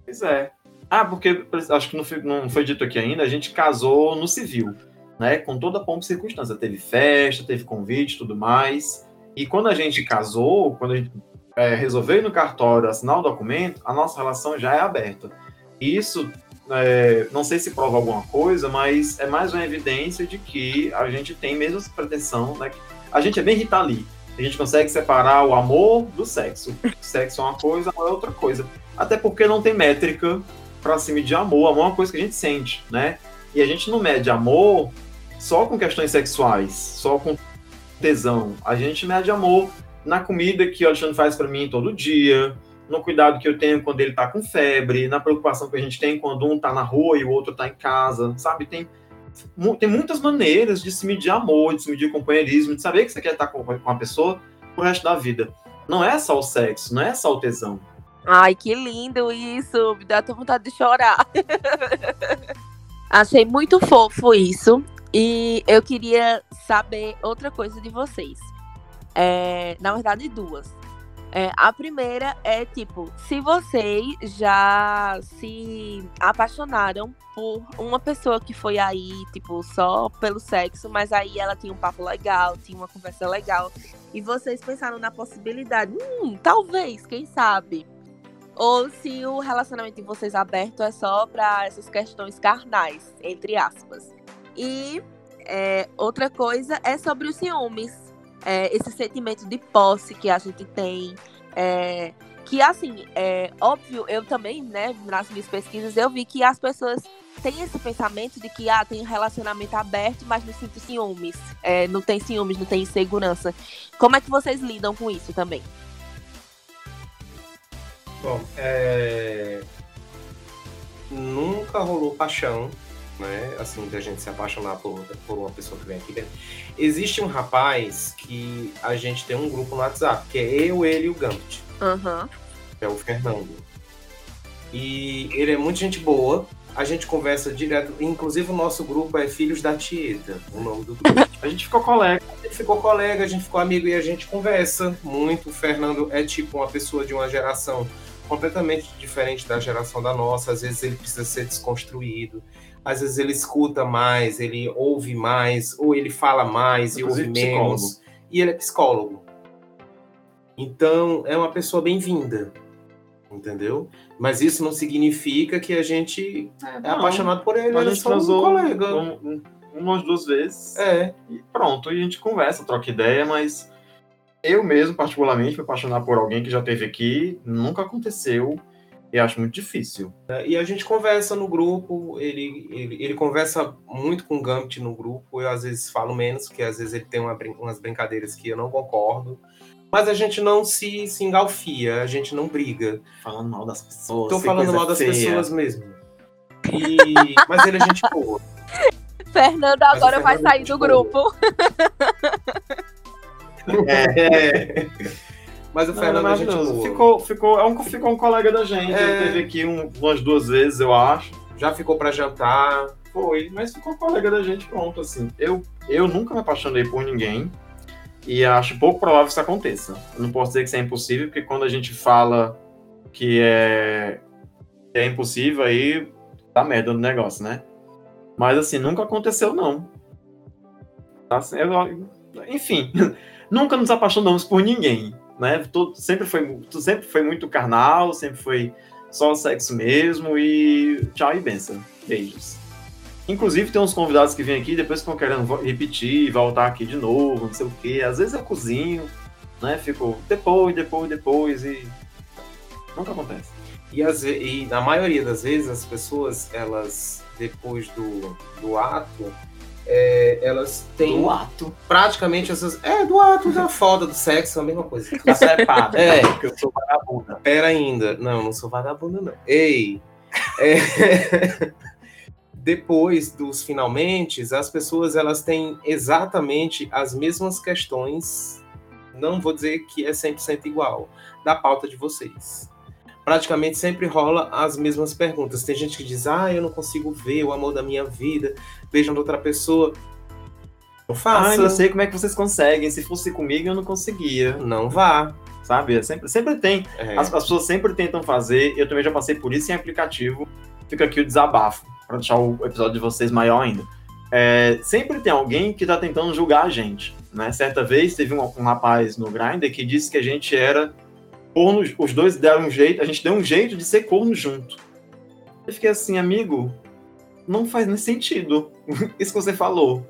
D: Pois é. Ah, porque acho que não foi, não foi dito aqui ainda, a gente casou no civil, né? Com toda a pompa e circunstância. Teve festa, teve convite e tudo mais. E quando a gente casou, quando a gente é, resolveu ir no cartório assinar o documento, a nossa relação já é aberta. E isso, é, não sei se prova alguma coisa, mas é mais uma evidência de que a gente tem mesmo essa pretensão, né? A gente é bem Rita. A gente consegue separar o amor do sexo. Sexo é uma coisa, amor é outra coisa. Até porque não tem métrica para se medir amor. Amor é uma coisa que a gente sente, né? E a gente não mede amor só com questões sexuais, só com tesão. A gente mede amor na comida que o Alexandre faz para mim todo dia, no cuidado que eu tenho quando ele tá com febre, na preocupação que a gente tem quando um tá na rua e o outro tá em casa, sabe? Tem, tem muitas maneiras de se medir amor, de se medir companheirismo, de saber que você quer estar com, com a pessoa pro resto da vida. Não é só o sexo, não é só o tesão.
C: Ai, que lindo isso. Me dá até vontade de chorar. Achei muito fofo isso. E eu queria saber outra coisa de vocês. É, na verdade, duas. É, a primeira é tipo, se vocês já se apaixonaram por uma pessoa que foi aí, tipo, só pelo sexo, mas aí ela tinha um papo legal, tinha uma conversa legal, e vocês pensaram na possibilidade, hum, talvez, quem sabe, ou se o relacionamento de vocês aberto é só para essas questões carnais, entre aspas. E é, outra coisa é sobre os ciúmes. É, esse sentimento de posse que a gente tem. é, que assim, é óbvio, eu também, né, nas minhas pesquisas, eu vi que as pessoas têm esse pensamento de que ah, tem um relacionamento aberto, mas não sinto ciúmes. É, não tem ciúmes, não tem insegurança. Como é que vocês lidam com isso também?
E: Bom, é... nunca rolou paixão, né? Assim, da gente se apaixonar por, por uma pessoa que vem aqui dentro. Existe um rapaz que a gente tem um grupo no WhatsApp, que é eu, ele e o Gambit,
C: Aham.
E: que é o Fernando. E ele é muito gente boa. A gente conversa direto. Inclusive, o nosso grupo é Filhos da Tieta, o nome do grupo.
D: A gente ficou colega.
E: A gente ficou colega, a gente ficou amigo e a gente conversa muito. O Fernando é tipo uma pessoa de uma geração completamente diferente da geração da nossa. Às vezes ele precisa ser desconstruído. Às vezes ele escuta mais, ele ouve mais, ou ele fala mais e ouve menos. E ele é psicólogo. Então, é uma pessoa bem-vinda. Entendeu? Mas isso não significa que a gente é,
D: não.
E: apaixonado por ele.
D: A
E: é
D: gente
E: só um
D: transou
E: colega.
D: um- um- umas duas vezes.
E: É.
D: E pronto, e a gente conversa, troca ideia, mas eu mesmo, particularmente, me apaixonar por alguém que já teve aqui, nunca aconteceu. E acho muito difícil.
E: E a gente conversa no grupo, ele, ele, ele conversa muito com o Gambit no grupo, eu às vezes falo menos, porque às vezes ele tem uma brin- umas brincadeiras que eu não concordo. Mas a gente não se, se engalfia, a gente não briga.
D: Falando mal das pessoas.
E: Tô
D: que
E: falando mal das
D: feia.
E: pessoas mesmo. E... Mas ele é gente boa.
C: Fernando agora vai
E: Fernando é
C: sair do
E: boa.
C: grupo.
E: É. Mas o
D: Não,
E: Fernando é gente boa.
D: Ficou, ficou, é um, ficou um colega da gente.
E: É.
D: Ele teve aqui um- umas duas vezes, eu acho.
E: Já ficou pra jantar.
D: Foi, mas ficou colega da gente, pronto, assim. Eu, eu nunca me apaixonei por ninguém e acho pouco provável que isso aconteça. Eu não posso dizer que isso é impossível, porque quando a gente fala que é, é impossível, aí dá merda no negócio, né? Mas, assim, nunca aconteceu, não. Tá, assim, eu- enfim, nunca nos apaixonamos por ninguém, né? Todo, sempre, foi, sempre foi muito carnal, sempre foi só sexo mesmo e tchau e benção. Beijos. Inclusive, tem uns convidados que vêm aqui depois ficam querendo repetir, voltar aqui de novo, não sei o quê. Às vezes eu cozinho, né? Fico depois, depois, depois e. Nunca acontece.
E: E, ve- e na maioria das vezes as pessoas, elas, depois do, do ato, é, elas têm
D: Do ato.
E: praticamente essas. É, do ato da foda, do sexo, a mesma coisa.
D: Tá separado,
E: É.
D: porque eu sou vagabunda.
E: Pera ainda. Não, não sou vagabundo, não. Ei! É, Depois dos finalmente, as pessoas elas têm exatamente as mesmas questões, não vou dizer que é 100% igual, da pauta de vocês. Praticamente sempre rola as mesmas perguntas. Tem gente que diz, ah, eu não consigo ver o amor da minha vida, beijando outra pessoa. Não
D: Ah,
E: faça.
D: eu sei como é que vocês conseguem. Se fosse comigo, eu não conseguia.
E: Não vá.
D: Sabe? É Sempre, sempre tem.
E: É.
D: As, as pessoas sempre tentam fazer. Eu também já passei por isso em aplicativo. Fica aqui o desabafo, para deixar o episódio de vocês maior ainda. É, sempre tem alguém que tá tentando julgar a gente. Né? Certa vez teve um, um rapaz no Grindr que disse que a gente era corno. Os dois deram um jeito, a gente deu um jeito de ser corno junto. Eu fiquei assim, amigo, não faz nem sentido isso que você falou.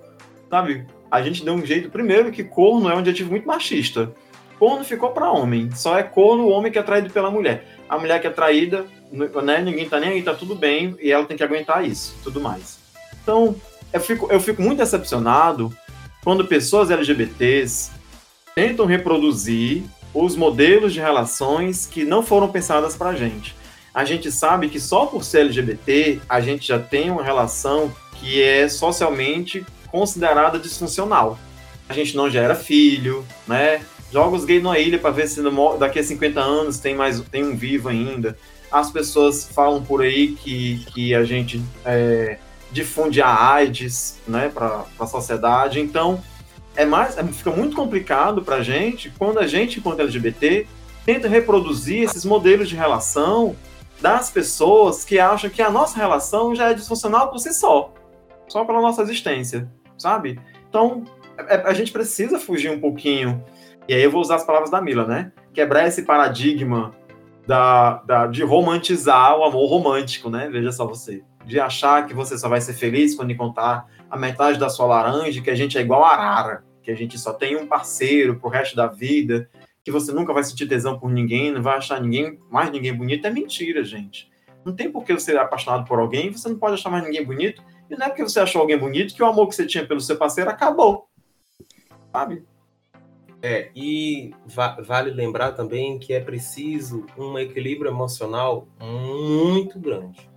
D: Sabe? A gente deu um jeito. Primeiro, que corno é um adjetivo muito machista. Corno ficou para homem. Só é corno o homem que é traído pela mulher. A mulher que é traída, né, ninguém tá nem aí, tá tudo bem, e ela tem que aguentar isso, tudo mais. Então, eu fico, eu fico muito decepcionado quando pessoas LGBTs tentam reproduzir os modelos de relações que não foram pensadas pra gente. A gente sabe que só por ser LGBT, a gente já tem uma relação que é socialmente considerada disfuncional. A gente não gera filho, né? Joga os gays na ilha para ver se daqui a 50 anos tem mais tem um vivo ainda. As pessoas falam por aí que, que a gente é, difunde a AIDS, né, para a sociedade. Então, é mais, é- fica muito complicado para a gente quando a gente, enquanto LGBT, tenta reproduzir esses modelos de relação das pessoas que acham que a nossa relação já é disfuncional por si só, só pela nossa existência, sabe? Então, é- é- a gente precisa fugir um pouquinho, e aí eu vou usar as palavras da Mila, né? Quebrar esse paradigma da, da- de romantizar o amor romântico, né? Veja só você. De achar que você só vai ser feliz quando encontrar a metade da sua laranja, que a gente é igual a arara, que a gente só tem um parceiro pro resto da vida, que você nunca vai sentir tesão por ninguém, não vai achar ninguém, mais ninguém bonito, é mentira, gente. Não tem por que você ser apaixonado por alguém, você não pode achar mais ninguém bonito, e não é porque você achou alguém bonito que o amor que você tinha pelo seu parceiro acabou. Sabe?
E: É, e va- vale lembrar também que é preciso um equilíbrio emocional muito grande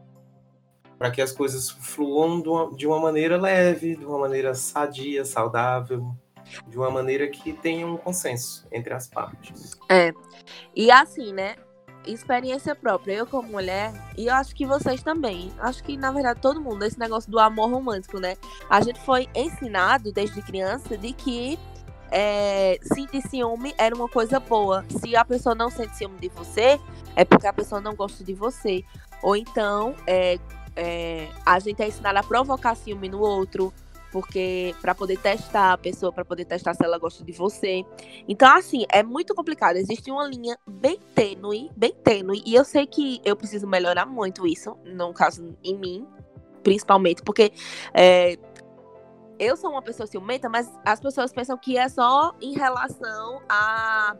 E: para que as coisas fluam de uma, de uma maneira leve, de uma maneira sadia, saudável, de uma maneira que tenha um consenso entre as partes.
C: É. E assim, né? Experiência própria, eu como mulher, e eu acho que vocês também. Acho que, na verdade, todo mundo, esse negócio do amor romântico, né? A gente foi ensinado desde criança de que é, sentir ciúme era uma coisa boa. Se a pessoa não sente ciúme de você, é porque a pessoa não gosta de você. Ou então, é, é, a gente é ensinado a provocar ciúme no outro, porque para poder testar a pessoa, para poder testar se ela gosta de você. Então, assim, é muito complicado. Existe uma linha bem tênue, bem tênue, e eu sei que eu preciso melhorar muito isso, no caso, em mim, principalmente, porque é, eu sou uma pessoa ciumenta, mas as pessoas pensam que é só em relação a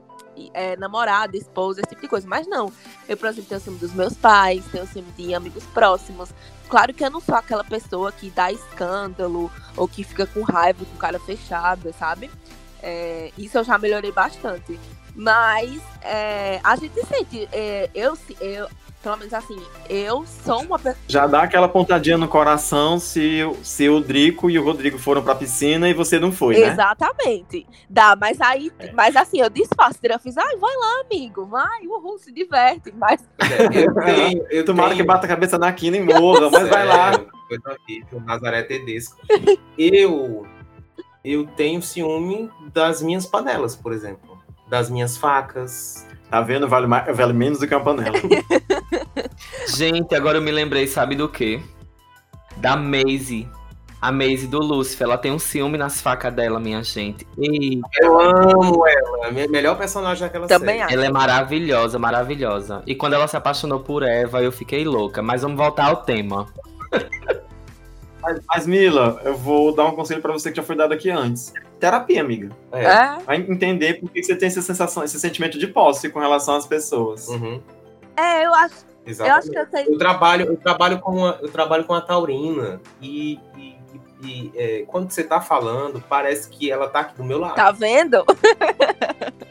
C: é, namorada, esposa, esse tipo de coisa. Mas não. Eu, por exemplo, tenho ciúme dos meus pais, tenho ciúme de amigos próximos. Claro que eu não sou aquela pessoa que dá escândalo ou que fica com raiva com cara fechada, sabe? É, isso eu já melhorei bastante. Mas é, a gente sente, é, eu, eu, pelo menos assim, eu sou uma pessoa.
D: Já dá aquela pontadinha no coração se, o- se o Drico e o Rodrigo foram pra piscina e você não foi, né?
C: Exatamente. Dá, mas aí, mas assim, eu disfarço. Eu fiz, ai, vai lá, amigo, vai, uhul, se diverte. Mas
E: Eu tenho, eu
D: Tomara
E: tenho-
D: que bata a cabeça na quina e morra, mas vai lá.
E: É, coisa horrível, Nazaré Tedesco. Eu, eu tenho ciúme das minhas panelas, por exemplo. Das minhas facas.
D: Tá vendo? Vale, mais, vale menos do que uma panela.
B: Gente, agora eu me lembrei, sabe do quê? Da Maisie. A Maisie do Lúcifer. Ela tem um ciúme nas facas dela, minha gente. E
E: Eu amo ela. A minha melhor personagem daquela
C: Também
E: série.
C: acho.
B: ela é maravilhosa, maravilhosa. E quando ela se apaixonou por Eva, eu fiquei louca. Mas vamos voltar ao tema.
D: mas, mas, Mila, eu vou dar um conselho pra você que já foi dado aqui antes. Terapia, amiga.
E: É.
C: é,
D: Vai entender por que você tem essa sensação, esse sentimento de posse com relação às pessoas.
E: Uhum,
C: é, eu acho,
E: exatamente.
C: acho que eu tenho.
E: Eu trabalho, eu trabalho com a, eu trabalho com a Taurina e, e- e- e, é, quando você tá falando, parece que ela tá aqui do meu lado.
C: Tá vendo?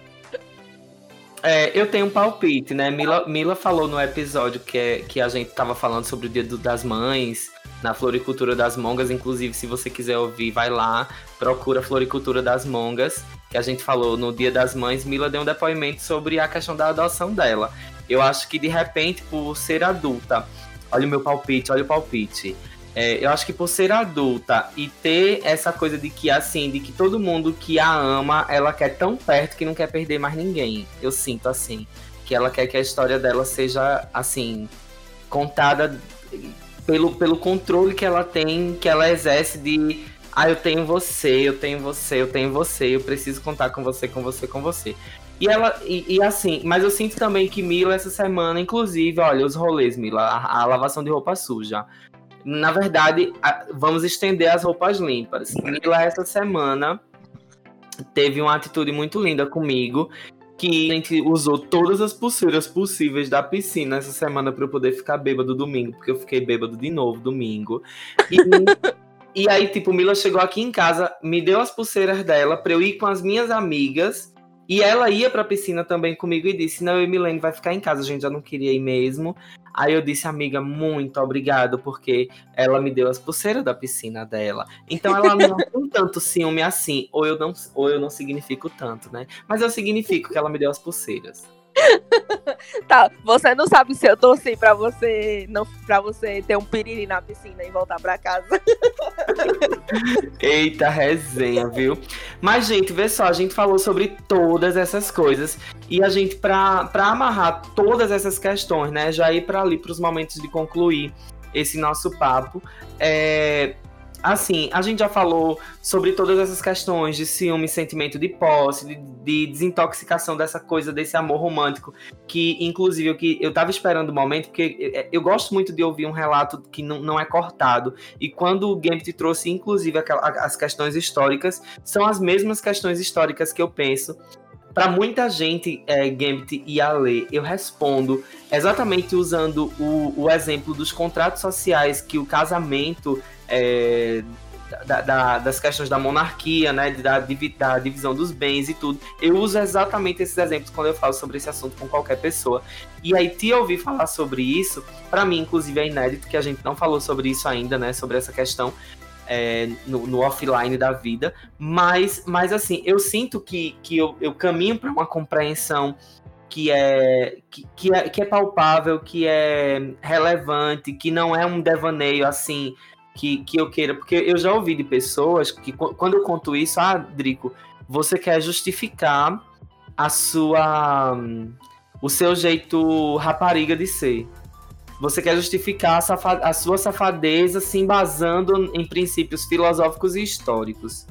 B: É, eu tenho um palpite, né? Mila, Mila falou no episódio que, é, que a gente tava falando sobre o Dia do- das Mães, na Floricultura das Mongas. Inclusive, se você quiser ouvir, vai lá, procura Floricultura das Mongas, que a gente falou no Dia das Mães. Mila deu um depoimento sobre a questão da adoção dela. Eu acho que, de repente, por ser adulta, olha o meu palpite, olha o palpite. É, eu acho que por ser adulta e ter essa coisa de que, assim, de que todo mundo que a ama, ela quer tão perto que não quer perder mais ninguém. Eu sinto assim. Que ela quer que a história dela seja, assim, contada pelo, pelo controle que ela tem, que ela exerce de. Ah, eu tenho você, eu tenho você, eu tenho você, eu preciso contar com você, com você, com você. E ela, e, e assim, mas eu sinto também que Mila essa semana, inclusive, olha, os rolês, Mila, a, a lavação de roupa suja. Na verdade, a- vamos estender as roupas limpas. Mila, essa semana, teve uma atitude muito linda comigo. Que a gente usou todas as pulseiras possíveis da piscina essa semana para eu poder ficar bêbado domingo, porque eu fiquei bêbado de novo domingo. E, e aí, tipo, Mila chegou aqui em casa, me deu as pulseiras dela para eu ir com as minhas amigas E ela ia pra piscina também comigo e disse: Não, eu e Milene vai ficar em casa, a gente já não queria ir mesmo. Aí eu disse, amiga, muito obrigado, porque ela me deu as pulseiras da piscina dela. Então ela não tem tanto ciúme assim, ou eu não, ou eu não significo tanto, né? Mas eu significo que ela me deu as pulseiras.
C: Tá, você não sabe se eu torci pra você, não, pra você ter um piriri na piscina e voltar pra casa.
B: Eita, resenha, viu? Mas, gente, vê só, a gente falou sobre todas essas coisas. E a gente, pra, pra amarrar todas essas questões, né? Já ir para ali pros momentos de concluir esse nosso papo. É, assim, a gente já falou sobre todas essas questões de ciúme, sentimento de posse, de, de desintoxicação dessa coisa, desse amor romântico, que inclusive eu, que eu tava esperando o momento, porque eu, eu gosto muito de ouvir um relato que não, não é cortado, e quando o Gambit trouxe inclusive aquela, as questões históricas, são as mesmas questões históricas que eu penso, para muita gente, é, Gambit e Ale, eu respondo exatamente usando o, o exemplo dos contratos sociais que o casamento é, da, da, das questões da monarquia, né, da, da, divisão dos bens e tudo. Eu uso exatamente esses exemplos quando eu falo sobre esse assunto com qualquer pessoa. E aí, te ouvir falar sobre isso, para mim, inclusive, é inédito que a gente não falou sobre isso ainda, né, sobre essa questão é, no, no, offline da vida. Mas, mas assim, eu sinto que, que eu, eu caminho para uma compreensão que é, que, que, é, que é palpável, que é relevante, que não é um devaneio assim que, que eu queira. Porque eu já ouvi de pessoas que quando eu conto isso, ah, Drico, você quer justificar a sua. o seu jeito rapariga de ser. Você quer justificar a, a sua safadeza se embasando em princípios filosóficos e históricos.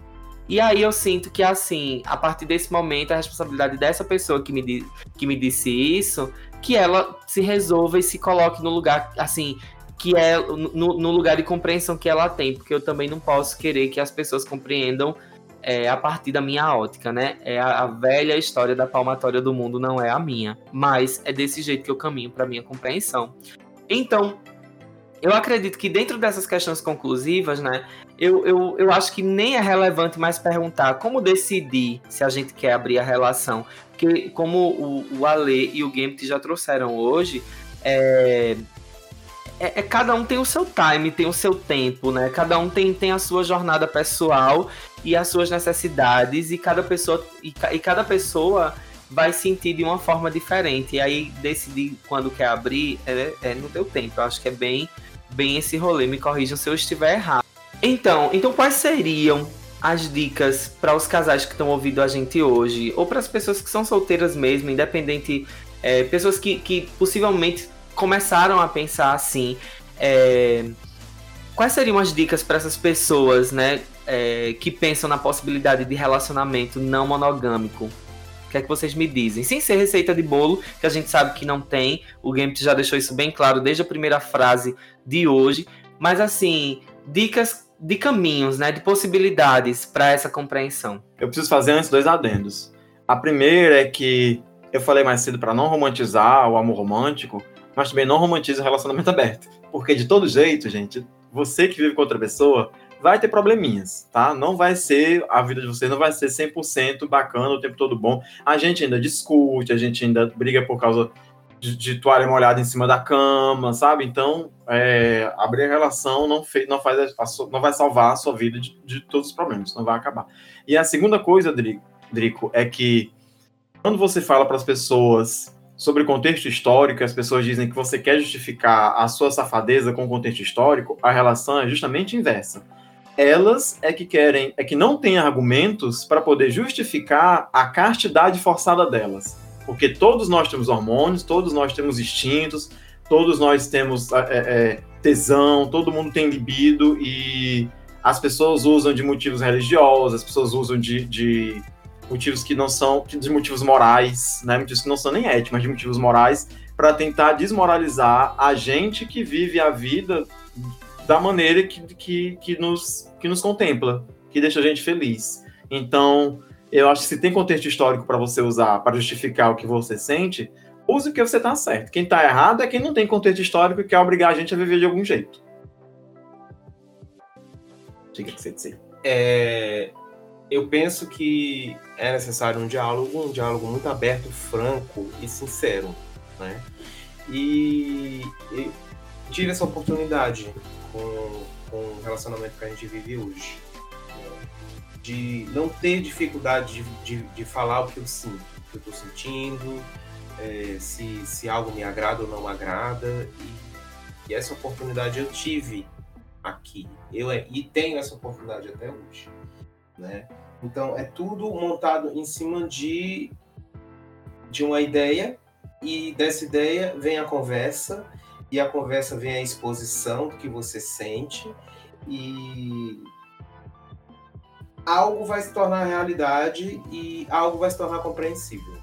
B: E aí eu sinto que, assim, a partir desse momento, a responsabilidade dessa pessoa que me, que me disse isso, que ela se resolva e se coloque no lugar, assim, que é no, no lugar de compreensão que ela tem, porque eu também não posso querer que as pessoas compreendam é, a partir da minha ótica, né? É a, a, velha história da palmatória do mundo, não é a minha. Mas é desse jeito que eu caminho para minha compreensão. Então, eu acredito que dentro dessas questões conclusivas, né, eu, eu, eu acho que nem é relevante mais perguntar como decidir se a gente quer abrir a relação. Porque, como o, o Ale e o Gambit já trouxeram hoje, é, é, é, cada um tem o seu time, tem o seu tempo, né? Cada um tem, tem a sua jornada pessoal e as suas necessidades, e cada pessoa, e, e cada pessoa vai sentir de uma forma diferente. E aí decidir quando quer abrir é, é no teu tempo. Eu acho que é bem, bem esse rolê. Me corrijam se eu estiver errado. Então, então quais seriam as dicas para os casais que estão ouvindo a gente hoje? Ou para as pessoas que são solteiras mesmo, independente. É, pessoas que, que possivelmente começaram a pensar assim. É, quais seriam as dicas para essas pessoas, né? É, que pensam na possibilidade de relacionamento não monogâmico? que é que vocês me dizem? Sem ser receita de bolo, que a gente sabe que não tem. O Gambit já deixou isso bem claro desde a primeira frase de hoje. Mas assim, dicas de caminhos, né, de possibilidades para essa compreensão.
D: Eu preciso fazer antes dois adendos. A primeira é que eu falei mais cedo para não romantizar o amor romântico, mas também não romantize o relacionamento aberto. Porque de todo jeito, gente, você que vive com outra pessoa, vai ter probleminhas, tá? Não vai ser, a vida de vocês não vai ser 100% bacana o tempo todo bom. A gente ainda discute, a gente ainda briga por causa de, de toalha molhada em cima da cama, sabe? Então, é, abrir a relação não, fez, não, faz a, a, não vai salvar a sua vida de, de, todos os problemas, não vai acabar. E a segunda coisa, Drico, é que quando você fala para as pessoas sobre contexto histórico, as pessoas dizem que você quer justificar a sua safadeza com o contexto histórico, a relação é justamente inversa elas é que querem, é que não têm argumentos para poder justificar a castidade forçada delas. Porque todos nós temos hormônios, todos nós temos instintos, todos nós temos é, é, é, tesão, todo mundo tem libido e as pessoas usam de motivos religiosos, as pessoas usam de, de motivos que não são, de motivos morais, né? Motivos que não são nem éticos, mas de motivos morais, para tentar desmoralizar a gente que vive a vida da maneira que, que, que, nos, que nos contempla, que deixa a gente feliz. Então, eu acho que se tem contexto histórico para você usar para justificar o que você sente, use o que você está certo. Quem está errado é quem não tem contexto histórico e quer obrigar a gente a viver de algum jeito.
E: Diga que você dizer. É, eu penso que é necessário um diálogo, um diálogo muito aberto, franco e sincero, né? E, e tive essa oportunidade com, com o relacionamento que a gente vive hoje, né? de não ter dificuldade de, de, de, falar o que eu sinto, o que eu estou sentindo, é, se, se algo me agrada ou não agrada, e, e essa oportunidade eu tive aqui, eu e tenho essa oportunidade até hoje, né? Então é tudo montado em cima de de uma ideia e dessa ideia vem a conversa e a conversa vem a exposição do que você sente e algo vai se tornar realidade e algo vai se tornar compreensível.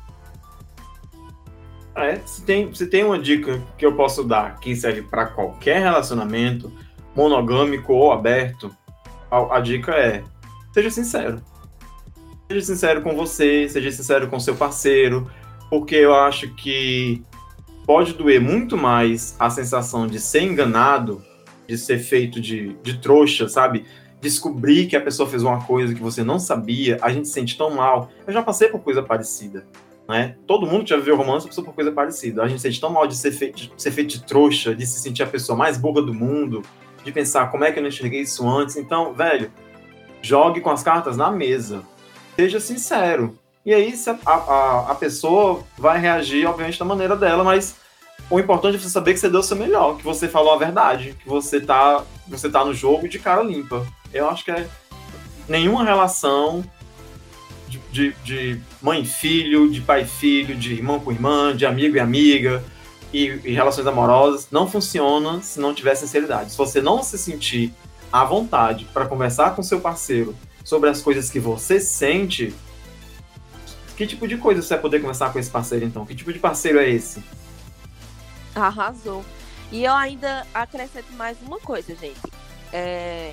D: É, se tem, se tem uma dica que eu posso dar que serve para qualquer relacionamento, monogâmico ou aberto, a, a dica é: seja sincero. Seja sincero com você, seja sincero com seu parceiro, porque eu acho que pode doer muito mais a sensação de ser enganado, de ser feito de, de trouxa, sabe? Descobrir que a pessoa fez uma coisa que você não sabia, a gente se sente tão mal. Eu já passei por coisa parecida. Né? Todo mundo já viveu romance passou por coisa parecida. A gente se sente tão mal de ser, feito, de ser feito de trouxa, de se sentir a pessoa mais boba do mundo, de pensar como é que eu não enxerguei isso antes. Então, velho, jogue com as cartas na mesa. Seja sincero. E aí a, a, a pessoa vai reagir, obviamente, da maneira dela, mas o importante é você saber que você deu o seu melhor, que você falou a verdade, que você tá, você tá no jogo de cara limpa. Eu acho que é nenhuma relação de, de, de mãe e filho, de pai e filho, de irmão com irmã, de amigo e amiga, e, e relações amorosas não funciona se não tiver sinceridade. Se você não se sentir à vontade para conversar com seu parceiro sobre as coisas que você sente, que tipo de coisa você vai poder conversar com esse parceiro então? Que tipo de parceiro é esse?
C: Arrasou. E eu ainda acrescento mais uma coisa, gente. É...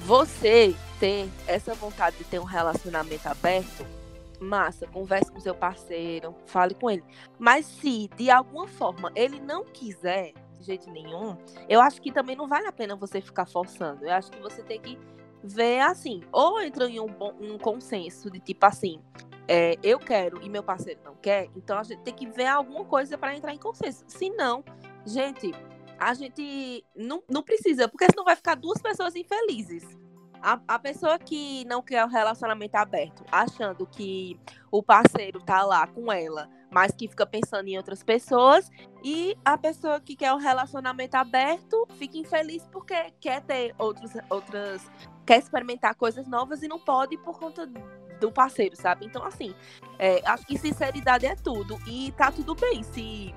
C: Você ter essa vontade de ter um relacionamento aberto massa, converse com seu parceiro, fale com ele. Mas se de alguma forma ele não quiser, de jeito nenhum, eu acho que também não vale a pena você ficar forçando. Eu acho que você tem que ver assim, ou entra em um, bom, um consenso de tipo assim, é, eu quero e meu parceiro não quer, então a gente tem que ver alguma coisa para entrar em consenso. Se não, gente, a gente não, não precisa, porque senão vai ficar duas pessoas infelizes. A, a pessoa que não quer o um relacionamento aberto, achando que o parceiro tá lá com ela, mas que fica pensando em outras pessoas, e a pessoa que quer um relacionamento aberto fica infeliz porque quer ter outros, outras. quer experimentar coisas novas e não pode por conta do parceiro, sabe? Então, assim, é, acho que sinceridade é tudo. E tá tudo bem se,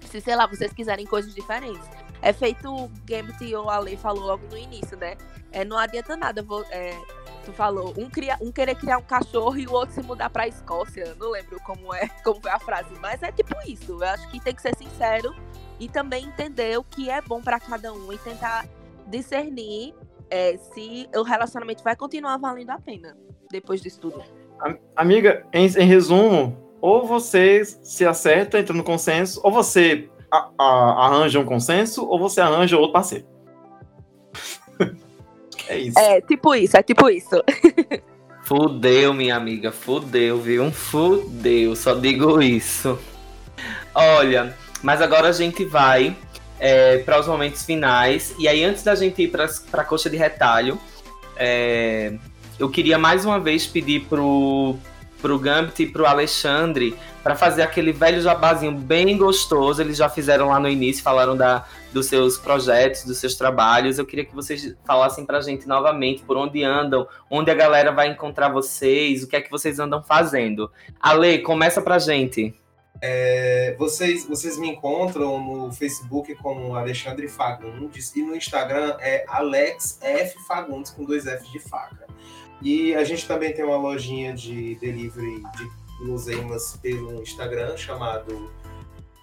C: se sei lá, vocês quiserem coisas diferentes. É feito o Gambit ou a Lei falou logo no início, né? É, não adianta nada. Vou, é, tu falou, um, cria, um querer criar um cachorro e o outro se mudar pra Escócia. Não lembro como é, como foi a frase, mas é tipo isso. Eu acho que tem que ser sincero e também entender o que é bom para cada um e tentar discernir é, se o relacionamento vai continuar valendo a pena depois disso tudo.
D: Amiga, em, em resumo, ou você se acerta, entra no consenso, ou você a, a, arranja um consenso ou você arranja outro parceiro. é isso.
C: É, tipo isso, é tipo isso.
B: Fudeu, minha amiga, fudeu, viu? Fudeu, só digo isso. Olha, mas agora a gente vai é, para os momentos finais. E aí, antes da gente ir para a coxa de retalho, é, eu queria mais uma vez pedir pro, pro Gambit e pro Alexandre para fazer aquele velho jabazinho bem gostoso. Eles já fizeram lá no início, falaram da, dos seus projetos, dos seus trabalhos. Eu queria que vocês falassem pra gente novamente por onde andam, onde a galera vai encontrar vocês, o que é que vocês andam fazendo. Ale, começa pra gente.
E: É, vocês, vocês me encontram no Facebook como Alexandre Fagundes e no Instagram é Alex F Fagundes com dois F de faca. E a gente também tem uma lojinha de delivery de guloseimas pelo Instagram chamado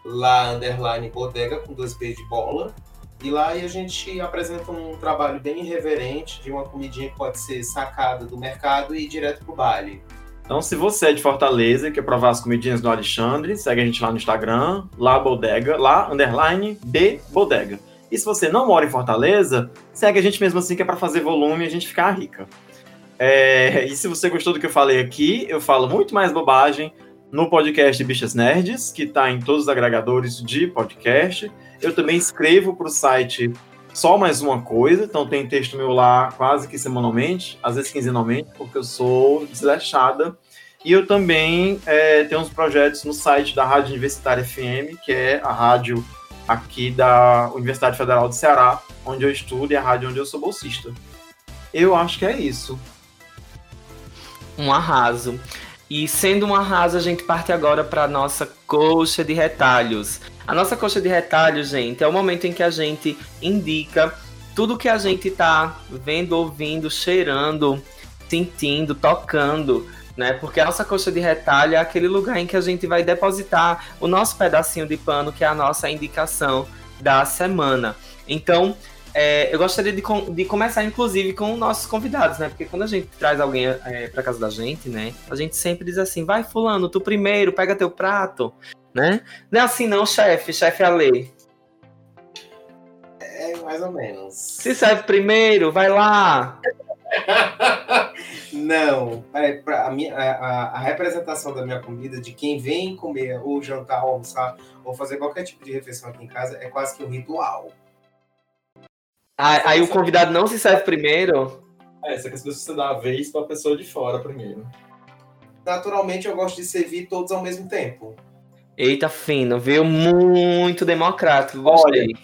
E: lá underline bodega com dois P de bola. E lá a gente apresenta um trabalho bem irreverente de uma comidinha que pode ser sacada do mercado e ir direto pro baile.
D: Então, se você é de Fortaleza e quer provar as comidinhas do Alexandre, segue a gente lá no Instagram, lá bodega, lá underline B bodega. E se você não mora em Fortaleza, segue a gente mesmo assim que é para fazer volume e a gente ficar rica. É, e se você gostou do que eu falei aqui, eu falo muito mais bobagem no podcast Bichas Nerds, que está em todos os agregadores de podcast. Eu também escrevo para o site Só Mais Uma Coisa, então tem texto meu lá quase que semanalmente, às vezes quinzenalmente, porque eu sou desleixada. E eu também é, tenho uns projetos no site da Rádio Universitária FM, que é a rádio aqui da Universidade Federal do Ceará, onde eu estudo e a rádio onde eu sou bolsista. Eu acho que é isso.
B: Um arraso. E sendo um arraso, a gente parte agora para nossa coxa de retalhos. A nossa coxa de retalhos, gente, é o momento em que a gente indica tudo que a gente tá vendo, ouvindo, cheirando, sentindo, tocando, né? Porque a nossa coxa de retalho é aquele lugar em que a gente vai depositar o nosso pedacinho de pano, que é a nossa indicação da semana. Então, é, eu gostaria de, com, de, começar, inclusive, com nossos convidados, né? Porque quando a gente traz alguém é, para casa da gente, né? A gente sempre diz assim: vai, Fulano, tu primeiro, pega teu prato, né? Não é assim, não, chefe, chefe é a lei.
E: É, mais ou menos.
B: Se serve primeiro, vai lá.
E: Não, é, a, minha, a, a, representação da minha comida, de quem vem comer, ou jantar, ou almoçar, ou fazer qualquer tipo de refeição aqui em casa, é quase que um ritual.
B: Ah, aí o convidado não se serve primeiro?
D: É, quer saber se você dá a vez pra pessoa de fora primeiro.
E: Naturalmente, eu gosto de servir todos ao mesmo tempo.
B: Eita, fino, viu? Muito democrático, gostei.
D: Olha,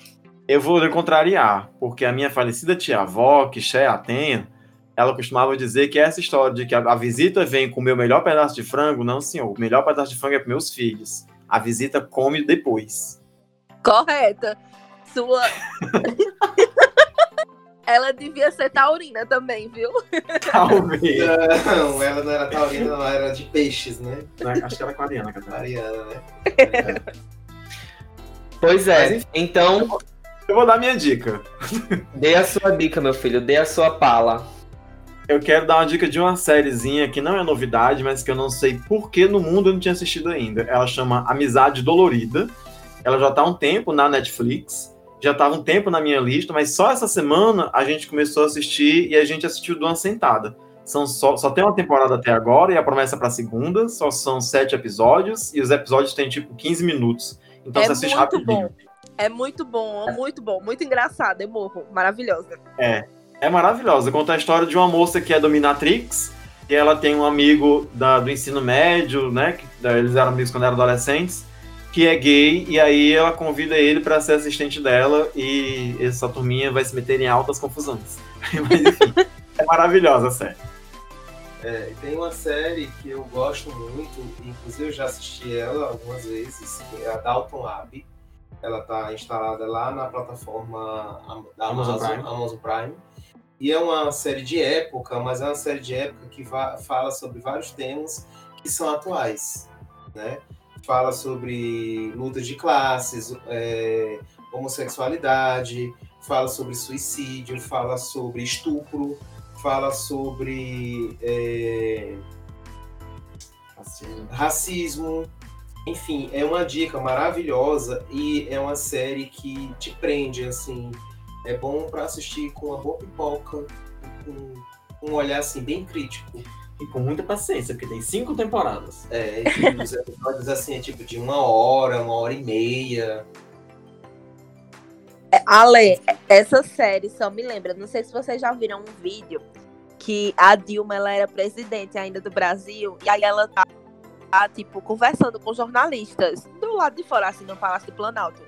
D: eu vou contrariar, porque a minha falecida tia-avó, que Xé a tenha, ela costumava dizer que essa história de que a, visita vem com o meu melhor pedaço de frango, não, senhor. O melhor pedaço de frango é para meus filhos. A visita come depois.
C: Correta. Sua. ela devia ser taurina também, viu?
D: Talvez.
E: Não, ela não era taurina, ela era de peixes, né?
D: Acho que era aquariana,
E: Aquariana, né?
B: Pois é, então.
D: Eu vou dar minha dica.
B: Dê a sua dica, meu filho, dê a sua pala.
D: Eu quero dar uma dica de uma sériezinha que não é novidade, mas que eu não sei por que no mundo eu não tinha assistido ainda. Ela chama Amizade Dolorida. Ela já tá há um tempo na Netflix já estava um tempo na minha lista, mas só essa semana a gente começou a assistir e a gente assistiu de uma sentada. São só, só tem uma temporada até agora e a promessa para a segunda, só são sete episódios e os episódios têm tipo 15 minutos. Então
C: é
D: você assiste
C: muito
D: rapidinho.
C: Bom. É muito bom, é. muito bom, muito engraçado, eu morro, maravilhosa.
D: É, é maravilhosa. Conta a história de uma moça que é dominatrix e ela tem um amigo da, do ensino médio, né? Que, eles eram amigos quando eram adolescentes que é gay, e aí ela convida ele para ser assistente dela, e essa turminha vai se meter em altas confusões. Mas enfim, é maravilhosa a série.
E: É, tem uma série que eu gosto muito, inclusive eu já assisti ela algumas vezes, que é a Dalton Abbey. Ela está instalada lá na plataforma da Amazon, Amazon, Prime. Amazon Prime. E é uma série de época, mas é uma série de época que fala sobre vários temas que são atuais, né? Fala sobre lutas de classes, é, homossexualidade, fala sobre suicídio, fala sobre estupro, fala sobre é, racismo. racismo. Enfim, é uma dica maravilhosa e é uma série que te prende, assim. É bom para assistir com uma boa pipoca, com um olhar assim bem crítico.
D: E com muita paciência, porque tem cinco temporadas.
E: É, os episódios assim, é tipo de uma hora, uma hora e meia.
C: É, Ale, essa série só me lembra, não sei se vocês já viram um vídeo que a Dilma ela era presidente ainda do Brasil, e aí ela tá, tá tipo, conversando com jornalistas do lado de fora, assim, no Palácio do Planalto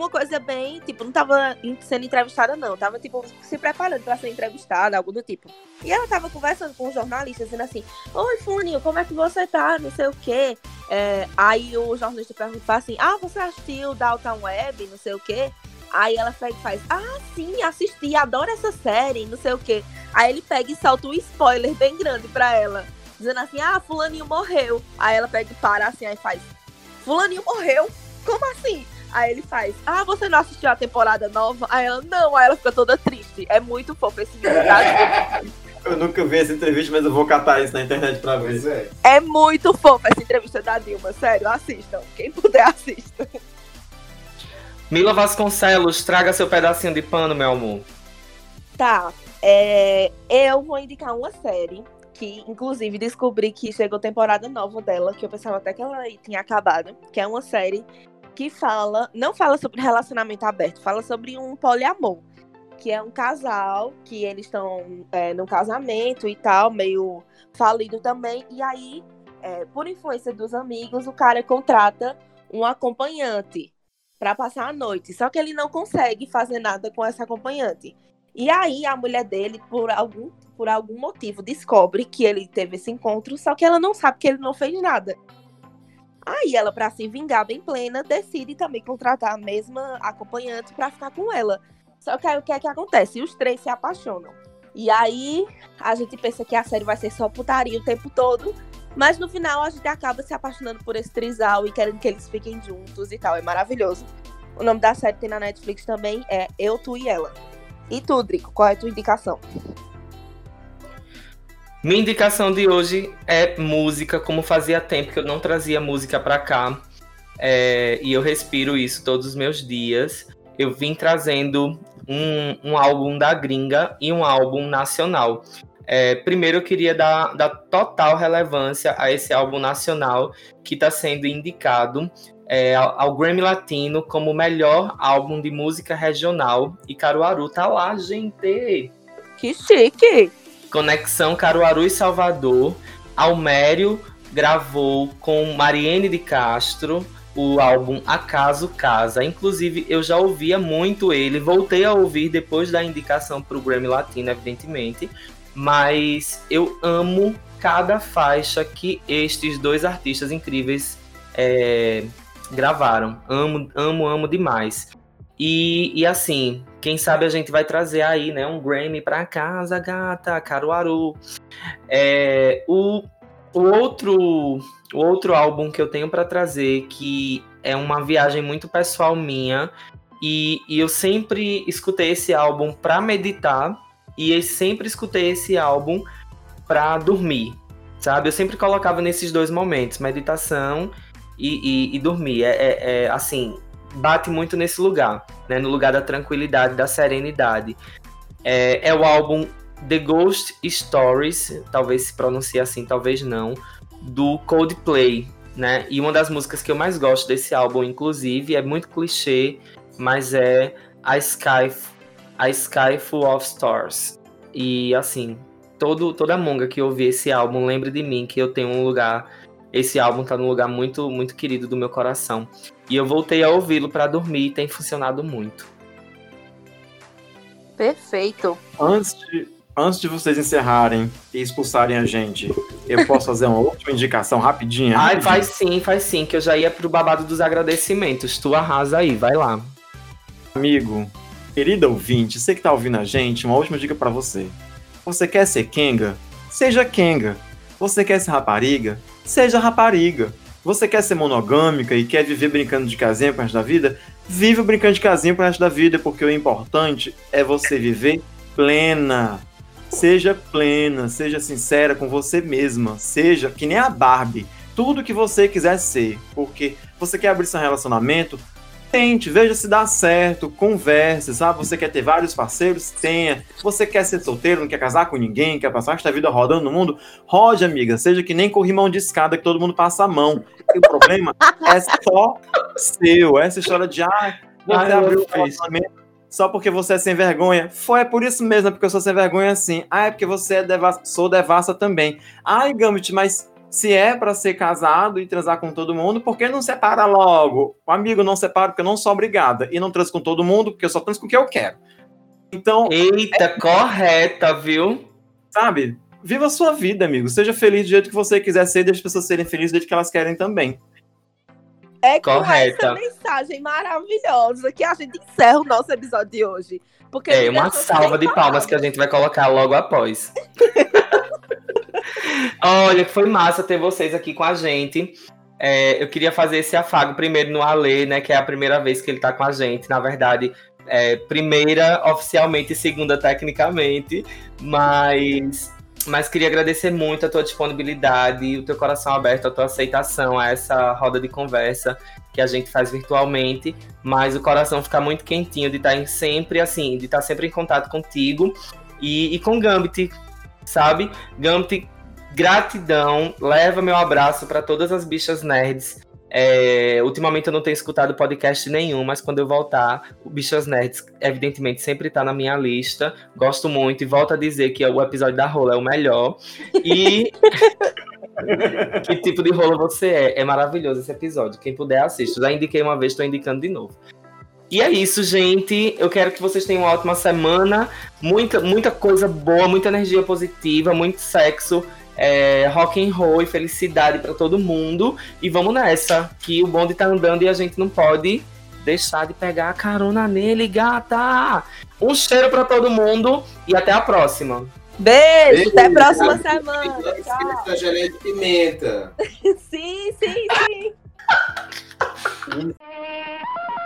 C: uma coisa bem, tipo, não tava sendo entrevistada, não. Tava, tipo, se preparando para ser entrevistada, algo do tipo. E ela tava conversando com os jornalistas, dizendo assim: Oi, Funinho, como é que você tá? Não sei o quê. É, aí o jornalista pergunta assim: Ah, você assistiu Downtown Web? Não sei o quê. Aí ela pega e faz: Ah, sim, assisti, adoro essa série, não sei o quê. Aí ele pega e solta um spoiler bem grande pra ela, dizendo assim: Ah, Fulaninho morreu. Aí ela pega e para assim, aí faz: Fulaninho morreu? Como assim? Aí ele faz, ah, você não assistiu a temporada nova? Aí ela, não. Aí ela fica toda triste. É muito fofo esse vídeo, tá?
D: Eu nunca vi essa entrevista, mas eu vou catar isso na internet pra ver.
C: É. é muito fofo essa entrevista da Dilma, sério, assistam. Quem puder, assista.
B: Mila Vasconcelos, traga seu pedacinho de pano, meu amor.
C: Tá. É, eu vou indicar uma série que, inclusive, descobri que chegou temporada nova dela, que eu pensava até que ela tinha acabado, que é uma série que fala, não fala sobre relacionamento aberto, fala sobre um poliamor, que é um casal que eles estão é, casamento e tal, meio falido também, e aí, é, por influência dos amigos, o cara contrata um acompanhante para passar a noite, só que ele não consegue fazer nada com essa acompanhante. E aí a mulher dele, por algum, por algum motivo, descobre que ele teve esse encontro, só que ela não sabe que ele não fez nada. Aí ela, para se vingar bem plena, decide também contratar a mesma acompanhante para ficar com ela. Só que aí o que é que acontece? Os três se apaixonam. E aí a gente pensa que a série vai ser só putaria o tempo todo, mas no final a gente acaba se apaixonando por esse trisal e querendo que eles fiquem juntos e tal. É maravilhoso. O nome da série tem na Netflix também, é Eu, Tu e Ela. E tu, Drico, qual é a tua indicação?
B: Minha indicação de hoje é música, como fazia tempo que eu não trazia música para cá. É, e eu respiro isso todos os meus dias. Eu vim trazendo um, um álbum da gringa e um álbum nacional. É, primeiro eu queria dar, dar total relevância a esse álbum nacional que está sendo indicado é, ao, ao, Grammy Latino como melhor álbum de música regional. E Caruaru tá lá, gente!
C: Que chique!
B: Conexão Caruaru e Salvador. Almério gravou com Mariene de Castro o álbum Acaso Casa. Inclusive, eu já ouvia muito ele, voltei a ouvir depois da indicação para o Grammy Latino, evidentemente. Mas eu amo cada faixa que estes dois artistas incríveis é, gravaram. Amo, amo, amo demais. E, e assim, quem sabe a gente vai trazer aí, né, um Grammy pra casa, gata, Caruaru. É, o, o, outro, o outro álbum que eu tenho para trazer, que é uma viagem muito pessoal minha, e, e eu sempre escutei esse álbum para meditar, e eu sempre escutei esse álbum para dormir, sabe? Eu sempre colocava nesses dois momentos, meditação e, e, e dormir. É, é, é, assim, bate muito nesse lugar, né? No lugar da tranquilidade, da serenidade. É, é o álbum The Ghost Stories, talvez se pronuncie assim, talvez não, do Coldplay, né? E uma das músicas que eu mais gosto desse álbum, inclusive, é muito clichê, mas é a Sky, a Sky Full of Stars. E assim, todo, toda monga que ouvir esse álbum lembre de mim, que eu tenho um lugar esse álbum tá num lugar muito, muito querido do meu coração. E eu voltei a ouvi-lo para dormir e tem funcionado muito.
C: Perfeito.
D: Antes de, antes de vocês encerrarem e expulsarem a gente, eu posso fazer uma última indicação rapidinha?
B: Ai, faz sim, faz sim, que eu já ia pro babado dos agradecimentos. Tu arrasa aí, vai lá.
D: Amigo, querida ouvinte, você que tá ouvindo a gente, uma última dica para você. Você quer ser Kenga? Seja Kenga. Você quer ser rapariga? Seja rapariga. Você quer ser monogâmica e quer viver brincando de casinha pro resto da vida? Viva brincando de casinha pro resto da vida, porque o importante é você viver plena. Seja plena, seja sincera com você mesma. Seja que nem a Barbie. Tudo que você quiser ser. Porque você quer abrir seu relacionamento, Tente, veja se dá certo, converse, sabe? Você quer ter vários parceiros? Tenha. Você quer ser solteiro, não quer casar com ninguém, quer passar esta vida rodando no mundo? Rode, amiga. Seja que nem corrimão de escada que todo mundo passa a mão. E o problema é só seu. Essa história de, ah, você abriu o relacionamento só porque você é sem vergonha. Foi é por isso mesmo, é porque eu sou sem vergonha assim. Ah, é porque você é devassa, sou devassa também. Ai, Gambit, mas se é para ser casado e transar com todo mundo, por que não separa logo? O amigo não separa porque eu não sou obrigada. E não transo com todo mundo porque eu só transo com o que eu quero. Então.
B: Eita, é... correta, viu?
D: Sabe? Viva a sua vida, amigo. Seja feliz do jeito que você quiser ser, deixe as pessoas serem felizes do jeito que elas querem também.
C: É com Correta. essa mensagem maravilhosa que a gente encerra o nosso episódio de hoje. Porque
B: é uma salva de palmas que a gente vai colocar logo após. Olha, foi massa ter vocês aqui com a gente. É, eu queria fazer esse afago primeiro no Ale, né? Que é a primeira vez que ele tá com a gente. Na verdade, é, primeira oficialmente e segunda tecnicamente. Mas, mas queria agradecer muito a tua disponibilidade, o teu coração aberto, a tua aceitação a essa roda de conversa que a gente faz virtualmente. Mas o coração fica muito quentinho de estar tá sempre assim, de estar tá sempre em contato contigo E, e com Gambit, sabe? Gambit, gratidão. Leva meu abraço para todas as bichas nerds. É, ultimamente eu não tenho escutado podcast nenhum, mas quando eu voltar, o Bichas Nerds, evidentemente, sempre tá na minha lista. Gosto muito e volto a dizer que o episódio da rola é o melhor. E. que tipo de rola você é? É maravilhoso esse episódio. Quem puder, assista. Já indiquei uma vez, estou indicando de novo. E é isso, gente. Eu quero que vocês tenham uma ótima semana. Muita, muita coisa boa, muita energia positiva, muito sexo é, rock and roll e felicidade para todo mundo. E vamos nessa, que o bonde tá andando e a gente não pode deixar de pegar a carona nele, gata. Um cheiro para todo mundo e até a próxima.
C: Beijo, Beijo até a próxima semana.
E: De pimenta.
C: sim, sim, sim.